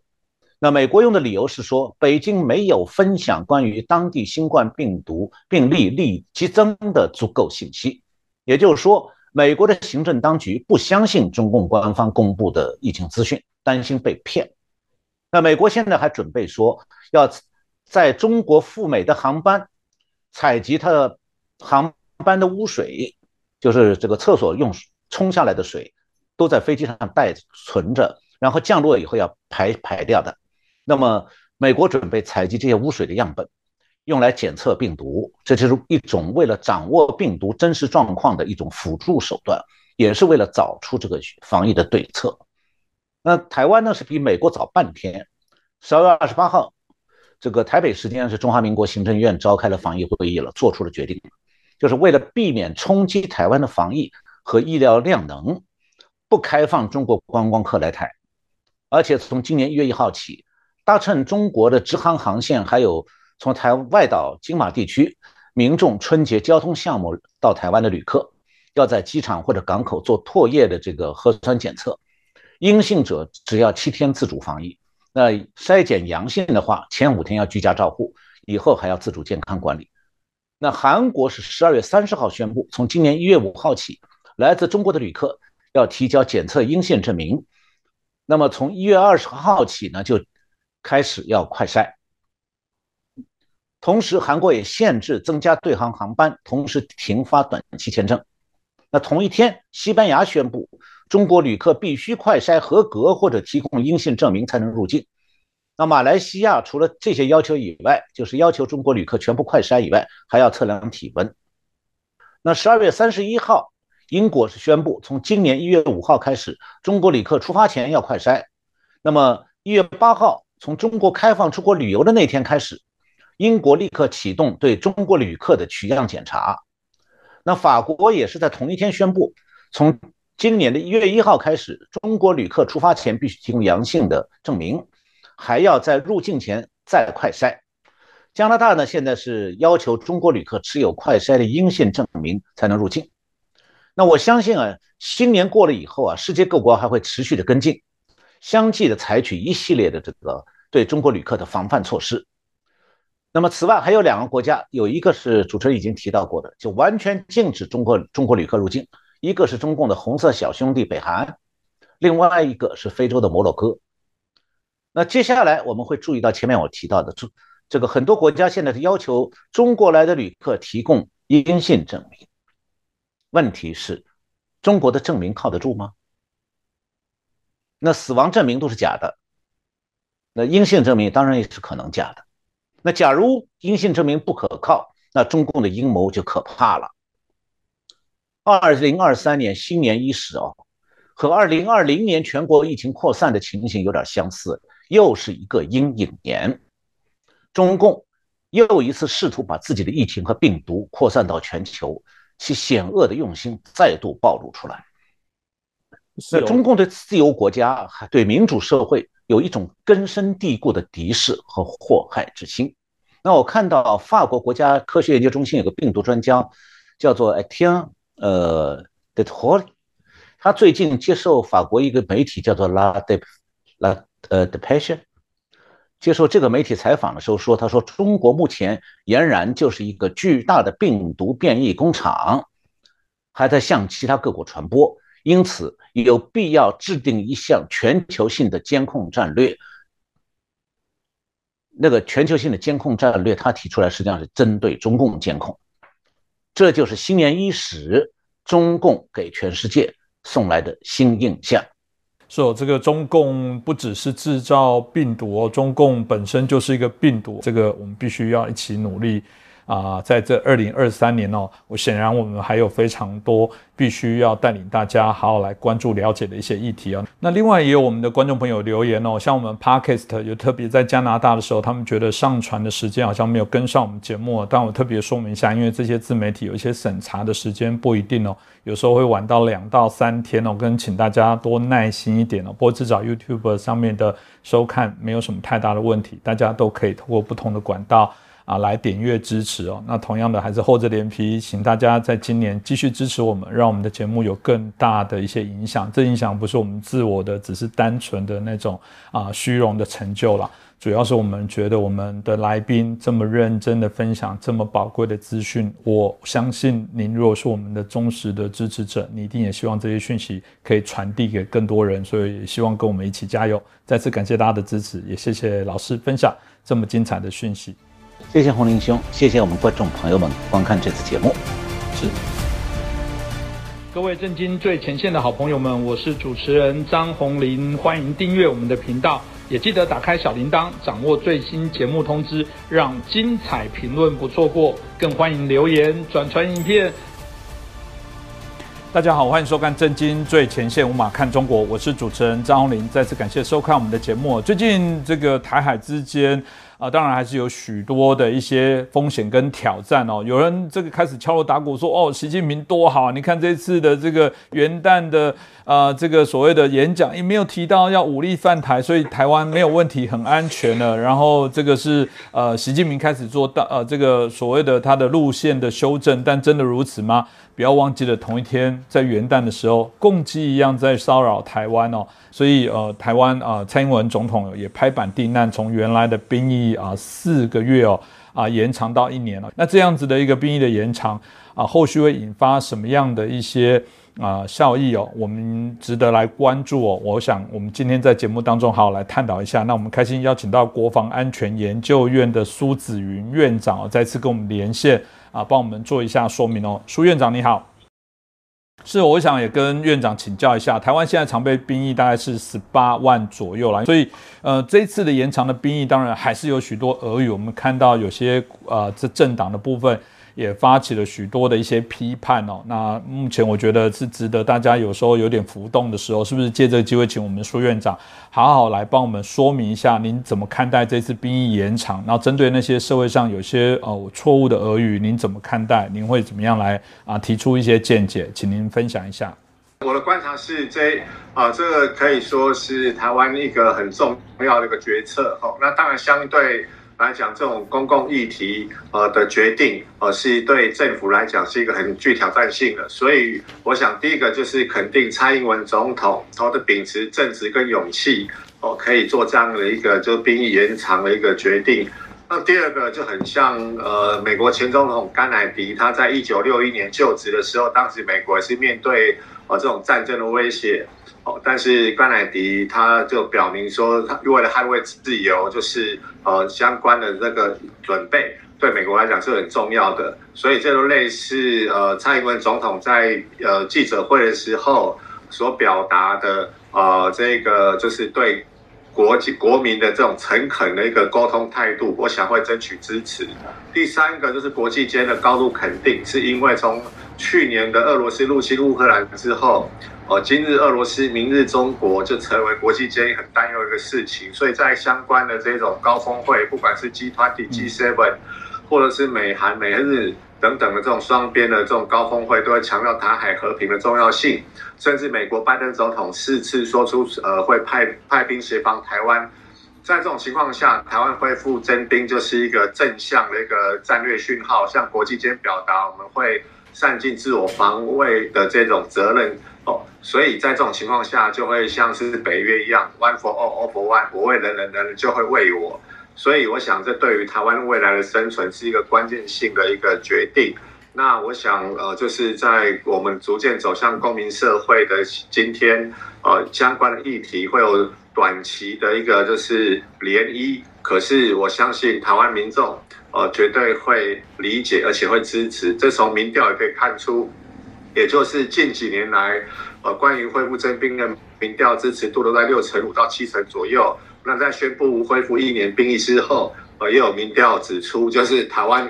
那美国用的理由是说，北京没有分享关于当地新冠病毒病例历激增的足够信息，也就是说，美国的行政当局不相信中共官方公布的疫情资讯，担心被骗。那美国现在还准备说，要在中国赴美的航班采集它的航。一般的污水，就是这个厕所用冲下来的水，都在飞机上带存着，然后降落以后要排排掉的。那么，美国准备采集这些污水的样本，用来检测病毒，这就是一种为了掌握病毒真实状况的一种辅助手段，也是为了找出这个防疫的对策。那台湾呢，是比美国早半天，十二月二十八号，这个台北时间是中华民国行政院召开了防疫会议了，做出了决定。就是为了避免冲击台湾的防疫和医疗量能，不开放中国观光客来台，而且从今年一月一号起，搭乘中国的直航航线，还有从台外岛金马地区民众春节交通项目到台湾的旅客，要在机场或者港口做唾液的这个核酸检测，阴性者只要七天自主防疫，那筛检阳性的话，前五天要居家照护，以后还要自主健康管理。那韩国是十二月三十号宣布，从今年一月五号起，来自中国的旅客要提交检测阴性证明。那么从一月二十号起呢，就开始要快筛。同时，韩国也限制增加对航航班，同时停发短期签证。那同一天，西班牙宣布，中国旅客必须快筛合格或者提供阴性证明才能入境。那马来西亚除了这些要求以外，就是要求中国旅客全部快筛以外，还要测量体温。那十二月三十一号，英国是宣布，从今年一月五号开始，中国旅客出发前要快筛。那么一月八号，从中国开放出国旅游的那天开始，英国立刻启动对中国旅客的取样检查。那法国也是在同一天宣布，从今年的一月一号开始，中国旅客出发前必须提供阳性的证明。还要在入境前再快筛。加拿大呢，现在是要求中国旅客持有快筛的阴性证明才能入境。那我相信啊，新年过了以后啊，世界各国还会持续的跟进，相继的采取一系列的这个对中国旅客的防范措施。那么此外还有两个国家，有一个是主持人已经提到过的，就完全禁止中国中国旅客入境；一个是中共的红色小兄弟北韩，另外一个是非洲的摩洛哥。那接下来我们会注意到前面我提到的，这这个很多国家现在是要求中国来的旅客提供阴性证明。问题是，中国的证明靠得住吗？那死亡证明都是假的，那阴性证明当然也是可能假的。那假如阴性证明不可靠，那中共的阴谋就可怕了。二零二三年新年伊始哦，和二零二零年全国疫情扩散的情形有点相似，又是一个阴影年。中共又一次试图把自己的疫情和病毒扩散到全球，其险恶的用心再度暴露出来。那中共对自由国家、对民主社会有一种根深蒂固的敌视和祸害之心。那我看到法国国家科学研究中心有个病毒专家，叫做 Etienne。呃，de t o 他最近接受法国一个媒体叫做 La De La 呃 De Passion 接受这个媒体采访的时候说，他说中国目前俨然就是一个巨大的病毒变异工厂，还在向其他各国传播，因此有必要制定一项全球性的监控战略。那个全球性的监控战略，他提出来实际上是针对中共监控。这就是新年伊始，中共给全世界送来的新印象。是哦，这个中共不只是制造病毒哦，中共本身就是一个病毒。这个我们必须要一起努力。啊，在这二零二三年哦，我显然我们还有非常多必须要带领大家好好来关注了解的一些议题啊。那另外也有我们的观众朋友留言哦，像我们 Podcast 有特别在加拿大的时候，他们觉得上传的时间好像没有跟上我们节目，但我特别说明一下，因为这些自媒体有一些审查的时间不一定哦，有时候会晚到两到三天哦，跟请大家多耐心一点哦。不过至少 YouTube 上面的收看没有什么太大的问题，大家都可以通过不同的管道。啊，来点阅支持哦。那同样的，还是厚着脸皮，请大家在今年继续支持我们，让我们的节目有更大的一些影响。这影响不是我们自我的，只是单纯的那种啊虚荣的成就了。主要是我们觉得我们的来宾这么认真的分享这么宝贵的资讯，我相信您如果是我们的忠实的支持者，你一定也希望这些讯息可以传递给更多人。所以也希望跟我们一起加油。再次感谢大家的支持，也谢谢老师分享这么精彩的讯息。谢谢红林兄，谢谢我们观众朋友们观看这次节目。是，各位震惊最前线的好朋友们，我是主持人张红林，欢迎订阅我们的频道，也记得打开小铃铛，掌握最新节目通知，让精彩评论不错过。更欢迎留言转传影片。大家好，欢迎收看《震惊最前线》，无马看中国，我是主持人张红林，再次感谢收看我们的节目。最近这个台海之间。啊，当然还是有许多的一些风险跟挑战哦。有人这个开始敲锣打鼓说，哦，习近平多好，你看这次的这个元旦的啊，这个所谓的演讲也没有提到要武力犯台，所以台湾没有问题，很安全了。然后这个是呃，习近平开始做大呃这个所谓的他的路线的修正，但真的如此吗？不要忘记了，同一天在元旦的时候，共济一样在骚扰台湾哦。所以呃，台湾啊，蔡英文总统也拍板定案，从原来的兵役啊四个月哦啊延长到一年了。那这样子的一个兵役的延长啊，后续会引发什么样的一些啊效益哦？我们值得来关注哦。我想我们今天在节目当中好好来探讨一下。那我们开心邀请到国防安全研究院的苏子云院长哦，再次跟我们连线啊，帮我们做一下说明哦。苏院长你好。是，我想也跟院长请教一下，台湾现在常备兵役大概是十八万左右了，所以，呃，这一次的延长的兵役，当然还是有许多俄语，我们看到有些呃，这政党的部分。也发起了许多的一些批判哦。那目前我觉得是值得大家有时候有点浮动的时候，是不是借这个机会请我们苏院长好好来帮我们说明一下，您怎么看待这次兵役延长？然后针对那些社会上有些呃错误的俄语，您怎么看待？您会怎么样来啊提出一些见解？请您分享一下。我的观察是，这啊这个可以说是台湾一个很重要的一个决策哦。那当然相对。来讲，这种公共议题呃的决定，呃是对政府来讲是一个很具挑战性的。所以，我想第一个就是肯定蔡英文总统，他的秉持正直跟勇气，哦可以做这样的一个就兵役延长的一个决定。那第二个就很像呃美国前总统甘乃迪，他在一九六一年就职的时候，当时美国是面对呃这种战争的威胁。哦，但是甘乃迪他就表明说，他为了捍卫自由，就是呃相关的这个准备，对美国来讲是很重要的，所以这都类似呃蔡英文总统在呃记者会的时候所表达的呃这个就是对国际国民的这种诚恳的一个沟通态度，我想会争取支持。第三个就是国际间的高度肯定，是因为从去年的俄罗斯入侵乌克兰之后。哦，今日俄罗斯，明日中国，就成为国际间很担忧一个事情。所以在相关的这种高峰会，不管是 G 团体、G Seven，或者是美韩、美日等等的这种双边的这种高峰会，都会强调台海和平的重要性。甚至美国拜登总统四次说出，呃，会派派兵协防台湾。在这种情况下，台湾恢复征兵就是一个正向的一个战略讯号，向国际间表达我们会善尽自我防卫的这种责任。哦，所以在这种情况下，就会像是北约一样，one for all, all for one，我为人人，人人就会为我。所以我想，这对于台湾未来的生存是一个关键性的一个决定。那我想，呃，就是在我们逐渐走向公民社会的今天，呃，相关的议题会有短期的一个就是涟漪。可是我相信台湾民众，呃，绝对会理解，而且会支持。这从民调也可以看出。也就是近几年来，呃，关于恢复征兵的民调支持度都在六成五到七成左右。那在宣布恢复一年兵役之后，呃，也有民调指出，就是台湾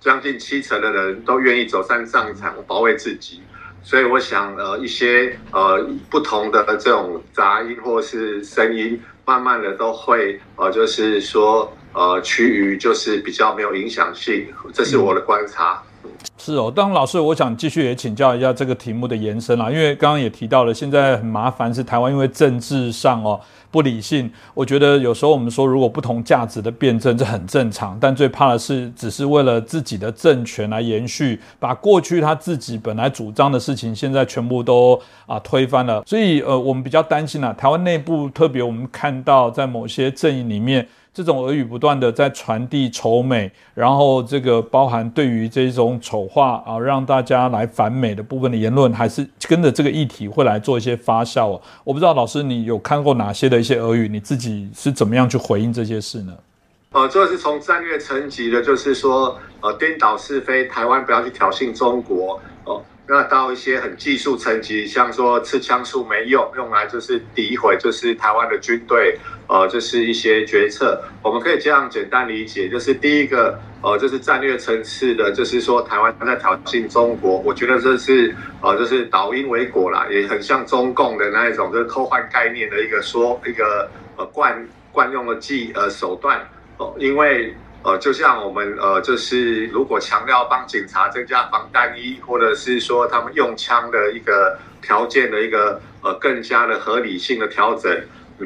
将近七成的人都愿意走上战场保卫自己。所以我想，呃，一些呃不同的这种杂音或是声音，慢慢的都会呃，就是说呃趋于就是比较没有影响性。这是我的观察。是哦，当老师，我想继续也请教一下这个题目的延伸啦，因为刚刚也提到了，现在很麻烦是台湾因为政治上哦不理性，我觉得有时候我们说如果不同价值的辩证这很正常，但最怕的是只是为了自己的政权来延续，把过去他自己本来主张的事情现在全部都啊推翻了，所以呃我们比较担心啊，台湾内部特别我们看到在某些阵营里面。这种俄语不断的在传递丑美，然后这个包含对于这种丑化啊，让大家来反美的部分的言论，还是跟着这个议题会来做一些发酵哦。我不知道老师你有看过哪些的一些俄语，你自己是怎么样去回应这些事呢？呃，这是从战略层级的，就是说呃颠倒是非，台湾不要去挑衅中国哦。那到一些很技术层级，像说刺枪术没用，用来就是诋毁，就是台湾的军队，呃，就是一些决策，我们可以这样简单理解，就是第一个，呃，就是战略层次的，就是说台湾在挑衅中国，我觉得这是，呃，就是导因为果啦，也很像中共的那一种，就是偷换概念的一个说一个呃惯惯用的技呃手段，哦，因为。呃，就像我们呃，就是如果强调帮警察增加防弹衣，或者是说他们用枪的一个条件的一个呃更加的合理性的调整，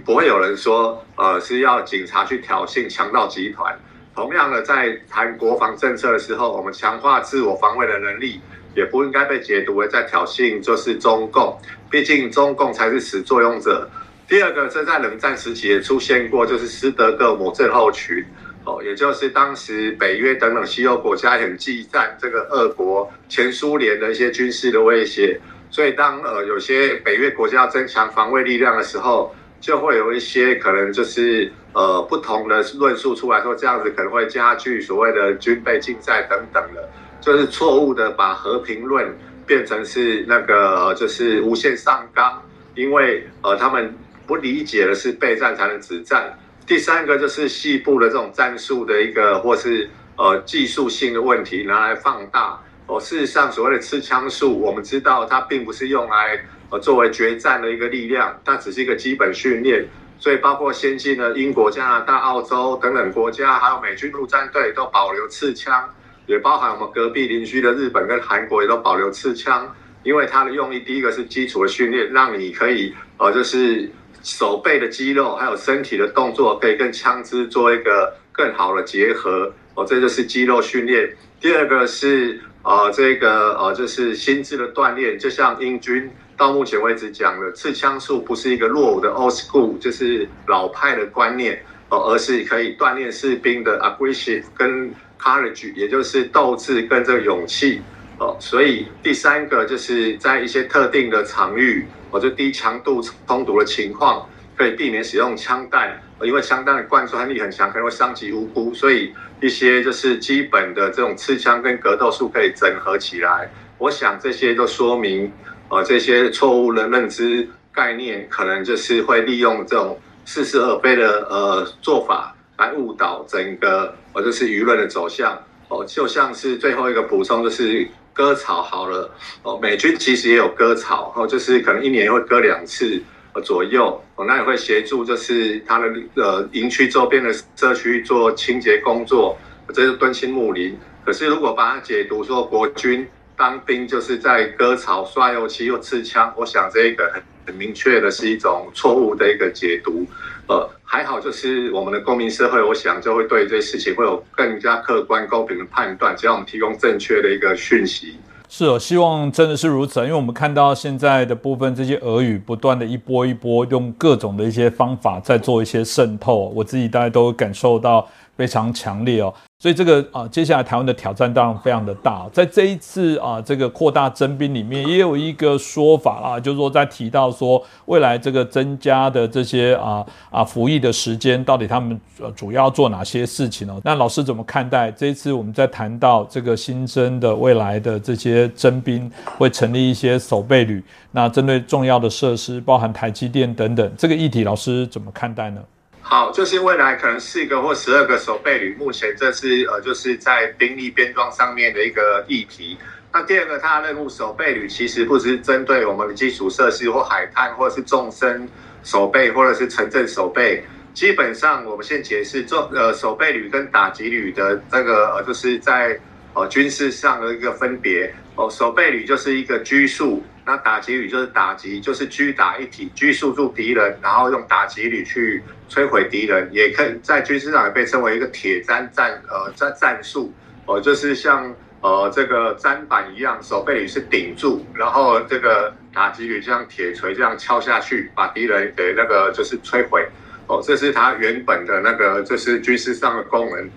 不会有人说呃是要警察去挑衅强盗集团。同样的，在谈国防政策的时候，我们强化自我防卫的能力，也不应该被解读为在挑衅就是中共，毕竟中共才是始作俑者。第二个，这在冷战时期也出现过，就是斯德哥尔摩症候群。哦，也就是当时北约等等西欧国家很忌惮这个俄国前苏联的一些军事的威胁，所以当呃有些北约国家增强防卫力量的时候，就会有一些可能就是呃不同的论述出来说，这样子可能会加剧所谓的军备竞赛等等的，就是错误的把和平论变成是那个就是无限上纲，因为呃他们不理解的是备战才能止战。第三个就是细部的这种战术的一个，或是呃技术性的问题拿来放大。哦，事实上所谓的刺枪术，我们知道它并不是用来呃作为决战的一个力量，它只是一个基本训练。所以包括先进的英国、加拿大、澳洲等等国家，还有美军陆战队都保留刺枪，也包含我们隔壁邻居的日本跟韩国也都保留刺枪，因为它的用意第一个是基础的训练，让你可以呃就是。手背的肌肉还有身体的动作可以跟枪支做一个更好的结合。哦，这就是肌肉训练。第二个是呃这个呃就是心智的锻炼，就像英军到目前为止讲的，刺枪术不是一个落伍的 old school，就是老派的观念。哦，而是可以锻炼士兵的 aggressive 跟 courage，也就是斗志跟这个勇气。哦。所以第三个就是在一些特定的场域。或者低强度冲突的情况，可以避免使用枪弹，因为枪弹的贯穿力很强，可能会伤及无辜，所以一些就是基本的这种刺枪跟格斗术可以整合起来。我想这些都说明，呃，这些错误的认知概念，可能就是会利用这种似是而非的呃做法来误导整个，呃，就是舆论的走向。哦，就像是最后一个补充，就是割草好了。哦，美军其实也有割草，哦，就是可能一年会割两次。左右，哦，那也会协助，就是他的呃营区周边的社区做清洁工作，这是敦亲睦邻。可是如果把它解读说国军当兵就是在割草、刷油漆又刺枪，我想这一个很很明确的是一种错误的一个解读。呃，还好就是我们的公民社会，我想就会对这些事情会有更加客观公平的判断，只要我们提供正确的一个讯息。是哦，希望真的是如此，因为我们看到现在的部分这些俄语不断的一波一波用各种的一些方法在做一些渗透，我自己大家都感受到非常强烈哦。所以这个啊，接下来台湾的挑战当然非常的大。在这一次啊，这个扩大征兵里面，也有一个说法啊，就是说在提到说未来这个增加的这些啊啊服役的时间，到底他们主要做哪些事情呢？那老师怎么看待这一次我们在谈到这个新增的未来的这些征兵会成立一些守备旅？那针对重要的设施，包含台积电等等，这个议题老师怎么看待呢？好，就是未来可能四个或十二个守备旅，目前这是呃，就是在兵力编装上面的一个议题。那第二个，它的任务守备旅其实不只是针对我们的基础设施或海滩，或者是纵深守备，或者是城镇守备。基本上，我们先解释做呃守备旅跟打击旅的这个呃，就是在呃军事上的一个分别。哦，守备旅就是一个拘束。那打击旅就是打击，就是狙打一体，拘束住敌人，然后用打击旅去摧毁敌人，也可以在军事上也被称为一个铁砧战呃战战术。哦，就是像呃这个砧板一样，手背旅是顶住，然后这个打击旅像铁锤这样敲下去，把敌人给那个就是摧毁。哦，这是它原本的那个就是军事上的功能。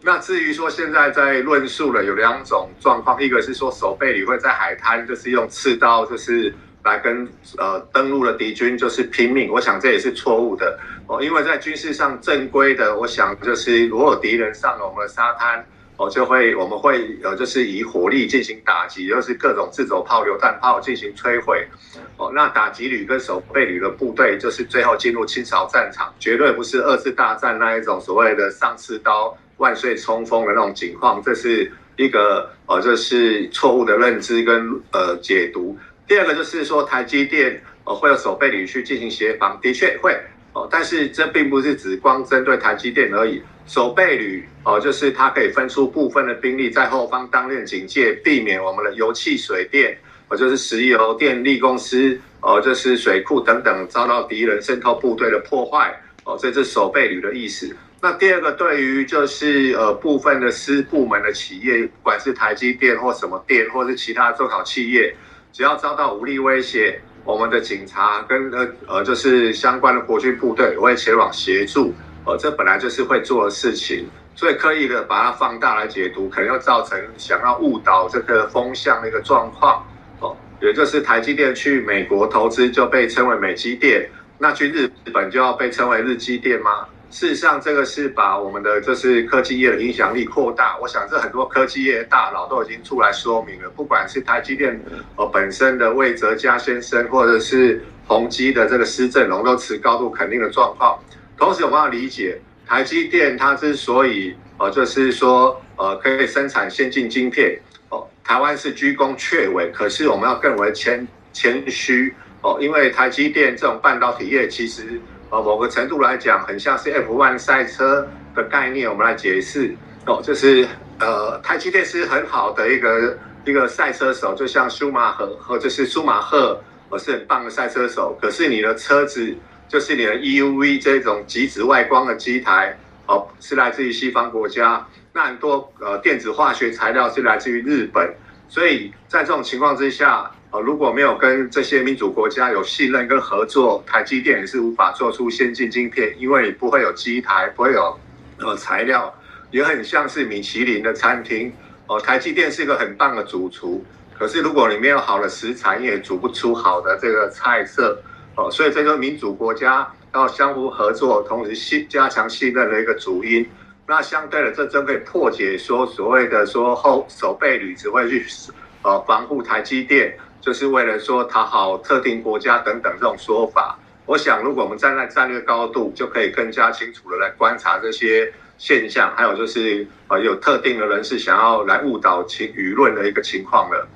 那至于说现在在论述了有两种状况，一个是说守备旅会在海滩就是用刺刀就是来跟呃登陆的敌军就是拼命，我想这也是错误的哦，因为在军事上正规的，我想就是如果敌人上了我们的沙滩哦，就会我们会呃就是以火力进行打击，就是各种自走炮、榴弹炮进行摧毁哦。那打击旅跟守备旅的部队就是最后进入清朝战场，绝对不是二次大战那一种所谓的上刺刀。万岁冲锋的那种情况，这是一个呃，这是错误的认知跟呃解读。第二个就是说，台积电呃会有守备旅去进行协防，的确会哦，但是这并不是只光针对台积电而已。守备旅哦，就是它可以分出部分的兵力在后方当练警戒，避免我们的油气水电，哦就是石油电力公司，哦就是水库等等遭到敌人渗透部队的破坏，哦这是守备旅的意思。那第二个，对于就是呃部分的私部门的企业，不管是台积电或什么电，或是其他中小企业，只要遭到武力威胁，我们的警察跟呃呃就是相关的国军部队会前往协助，呃这本来就是会做的事情，所以刻意的把它放大来解读，可能要造成想要误导这个风向的一个状况，哦，也就是台积电去美国投资就被称为美积电，那去日本就要被称为日积电吗？事实上，这个是把我们的就是科技业的影响力扩大。我想，这很多科技业大佬都已经出来说明了。不管是台积电呃本身的魏哲嘉先生，或者是宏基的这个施正荣，都持高度肯定的状况。同时，我们要理解，台积电它之所以呃就是说呃可以生产先进晶片哦，台湾是居功却伟。可是，我们要更为谦谦虚哦，因为台积电这种半导体业其实。呃，某个程度来讲，很像是 F1 赛车的概念。我们来解释哦，就是呃，台积电是很好的一个一个赛车手，就像舒马赫或者是舒马赫，我是很棒的赛车手。可是你的车子就是你的 EUV 这种极紫外光的机台，哦，是来自于西方国家。那很多呃电子化学材料是来自于日本。所以在这种情况之下。呃，如果没有跟这些民主国家有信任跟合作，台积电也是无法做出先进晶片，因为你不会有机台，不会有呃材料，也很像是米其林的餐厅。哦，台积电是一个很棒的主厨，可是如果你没有好的食材，你也煮不出好的这个菜色。哦，所以这个民主国家要相互合作，同时信加强信任的一个主因。那相对的，这真可以破解说所谓的说后守备旅只会去呃防护台积电，就是为了说讨好特定国家等等这种说法。我想，如果我们站在战略高度，就可以更加清楚的来观察这些现象，还有就是呃有特定的人士想要来误导情舆论的一个情况了。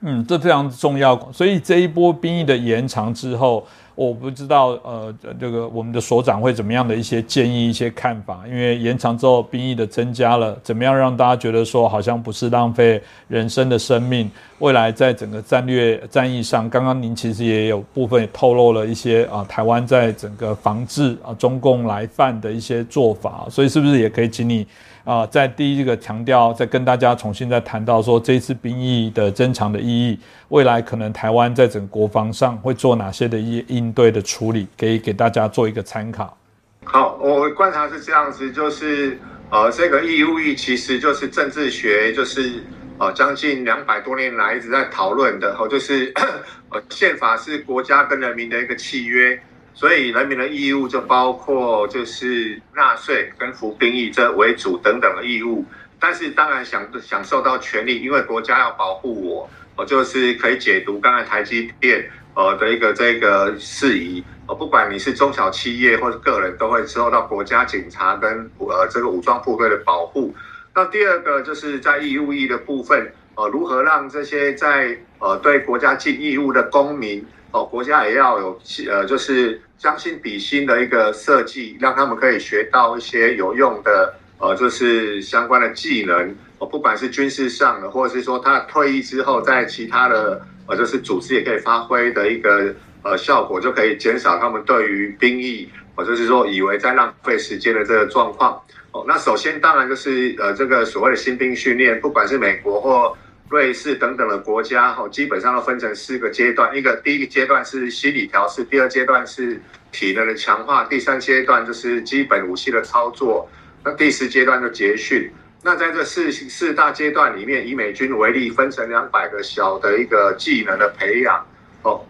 嗯，这非常重要。所以这一波兵役的延长之后。我不知道，呃，这个我们的所长会怎么样的一些建议、一些看法？因为延长之后兵役的增加了，怎么样让大家觉得说好像不是浪费人生的生命？未来在整个战略战役上，刚刚您其实也有部分透露了一些啊，台湾在整个防治啊中共来犯的一些做法，所以是不是也可以请你？啊，在第一个强调，再跟大家重新再谈到说，这次兵役的增长的意义，未来可能台湾在整个国防上会做哪些的应应对的处理，可以给大家做一个参考。好，我观察是这样子，就是呃，这个义务役其实就是政治学，就是呃，将近两百多年来一直在讨论的，哦，就是 <coughs> 呃，宪法是国家跟人民的一个契约。所以人民的义务就包括就是纳税跟服兵役这为主等等的义务，但是当然享享受到权利，因为国家要保护我，我就是可以解读刚才台积电呃的一个这个事宜，呃不管你是中小企业或者个人，都会受到国家警察跟呃这个武装部队的保护。那第二个就是在义务役的部分，呃如何让这些在呃对国家尽义务的公民。哦，国家也要有呃，就是将心比心的一个设计，让他们可以学到一些有用的呃，就是相关的技能。哦，不管是军事上的，或者是说他退役之后在其他的呃，就是组织也可以发挥的一个呃效果，就可以减少他们对于兵役，或者是说以为在浪费时间的这个状况。哦，那首先当然就是呃，这个所谓的新兵训练，不管是美国或瑞士等等的国家，哈，基本上都分成四个阶段。一个第一个阶段是心理调试，第二阶段是体能的强化，第三阶段就是基本武器的操作，那第四阶段就结训。那在这四四大阶段里面，以美军为例，分成两百个小的一个技能的培养，哦，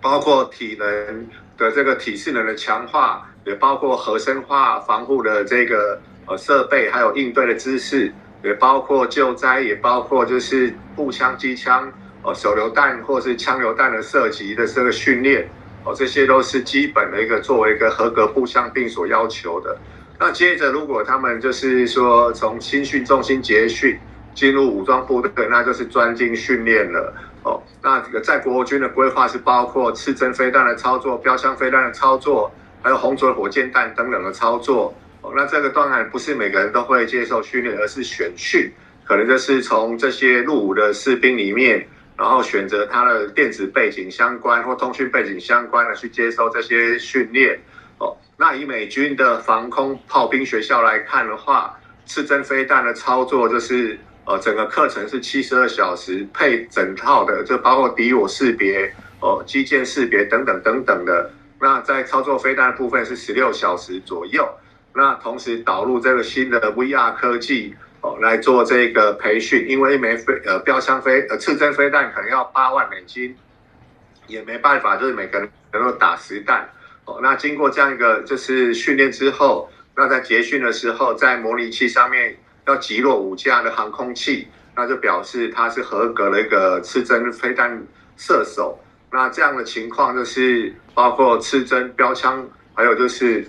包括体能的这个体适能的强化，也包括核生化防护的这个呃设备，还有应对的知识。也包括救灾，也包括就是步枪、机枪、哦手榴弹或是枪榴弹的射击的这个训练，哦这些都是基本的一个作为一个合格步枪兵所要求的。那接着如果他们就是说从新训中心结训进入武装部队，那就是专精训练了。哦，那这个在国军的规划是包括刺针飞弹的操作、标枪飞弹的操作，还有红嘴火箭弹等等的操作。那这个当然不是每个人都会接受训练，而是选训，可能就是从这些入伍的士兵里面，然后选择他的电子背景相关或通讯背景相关的去接受这些训练。哦，那以美军的防空炮兵学校来看的话，刺针飞弹的操作就是呃整个课程是七十二小时，配整套的，就包括敌我识别、哦机件识别等等等等的。那在操作飞弹的部分是十六小时左右。那同时导入这个新的 VR 科技哦来做这个培训，因为一枚飞呃标枪飞呃刺针飞弹可能要八万美金，也没办法，就是每个人能够打十弹哦。那经过这样一个就是训练之后，那在结训的时候，在模拟器上面要击落五架的航空器，那就表示他是合格的一个刺针飞弹射手。那这样的情况就是包括刺针标枪，还有就是。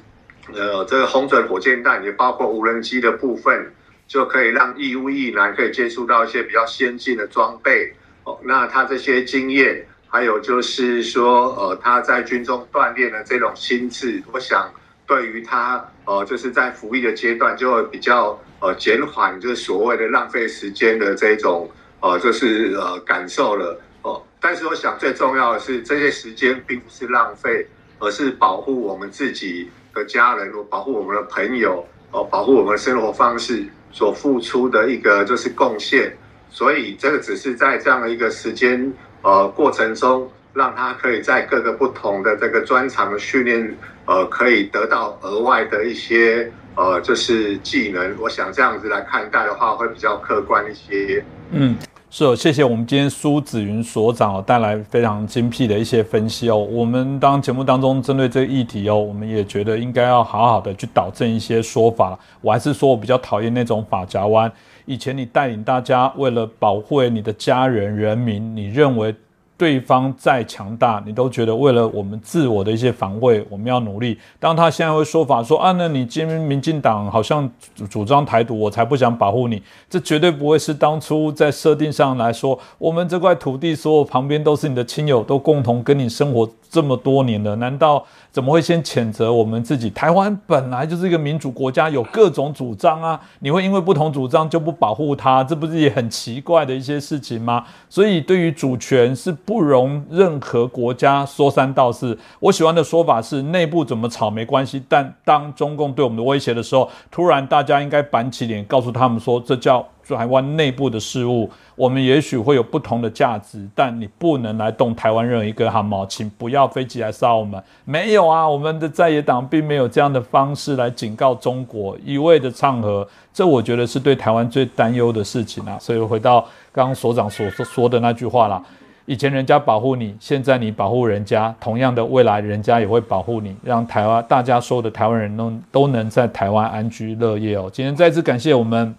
呃，这个红准火箭弹也包括无人机的部分，就可以让义乌义男可以接触到一些比较先进的装备。哦，那他这些经验，还有就是说，呃，他在军中锻炼的这种心智，我想对于他，呃，就是在服役的阶段，就会比较呃减缓，就是所谓的浪费时间的这种，呃，就是呃感受了。哦，但是我想最重要的是，这些时间并不是浪费，而是保护我们自己。的家人，保护我们的朋友，哦，保护我们的生活方式所付出的一个就是贡献，所以这个只是在这样的一个时间呃过程中，让他可以在各个不同的这个专长的训练，呃，可以得到额外的一些呃就是技能。我想这样子来看待的话，会比较客观一些。嗯。是，谢谢我们今天苏子云所长带来非常精辟的一些分析哦。我们当节目当中针对这个议题哦，我们也觉得应该要好好的去导正一些说法。我还是说我比较讨厌那种法夹弯。以前你带领大家为了保护你的家人人民，你认为？对方再强大，你都觉得为了我们自我的一些防卫，我们要努力。当他现在会说法说啊，那你今天民进党好像主张台独，我才不想保护你。这绝对不会是当初在设定上来说，我们这块土地所有旁边都是你的亲友，都共同跟你生活这么多年了，难道？怎么会先谴责我们自己？台湾本来就是一个民主国家，有各种主张啊！你会因为不同主张就不保护它，这不是也很奇怪的一些事情吗？所以对于主权是不容任何国家说三道四。我喜欢的说法是：内部怎么吵没关系，但当中共对我们的威胁的时候，突然大家应该板起脸，告诉他们说，这叫。台湾内部的事物，我们也许会有不同的价值，但你不能来动台湾任何一根汗毛，请不要飞机来杀我们。没有啊，我们的在野党并没有这样的方式来警告中国，一味的唱和，这我觉得是对台湾最担忧的事情啊。所以回到刚刚所长所说的那句话啦，以前人家保护你，现在你保护人家，同样的未来人家也会保护你，让台湾大家所有的台湾人都都能在台湾安居乐业哦。今天再次感谢我们。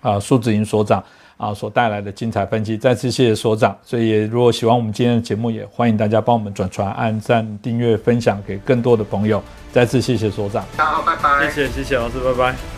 啊，苏子莹所长啊，所带来的精彩分析，再次谢谢所长。所以，如果喜欢我们今天的节目，也欢迎大家帮我们转传、按赞、订阅、分享给更多的朋友。再次谢谢所长，好，拜拜。谢谢，谢谢老师，拜拜。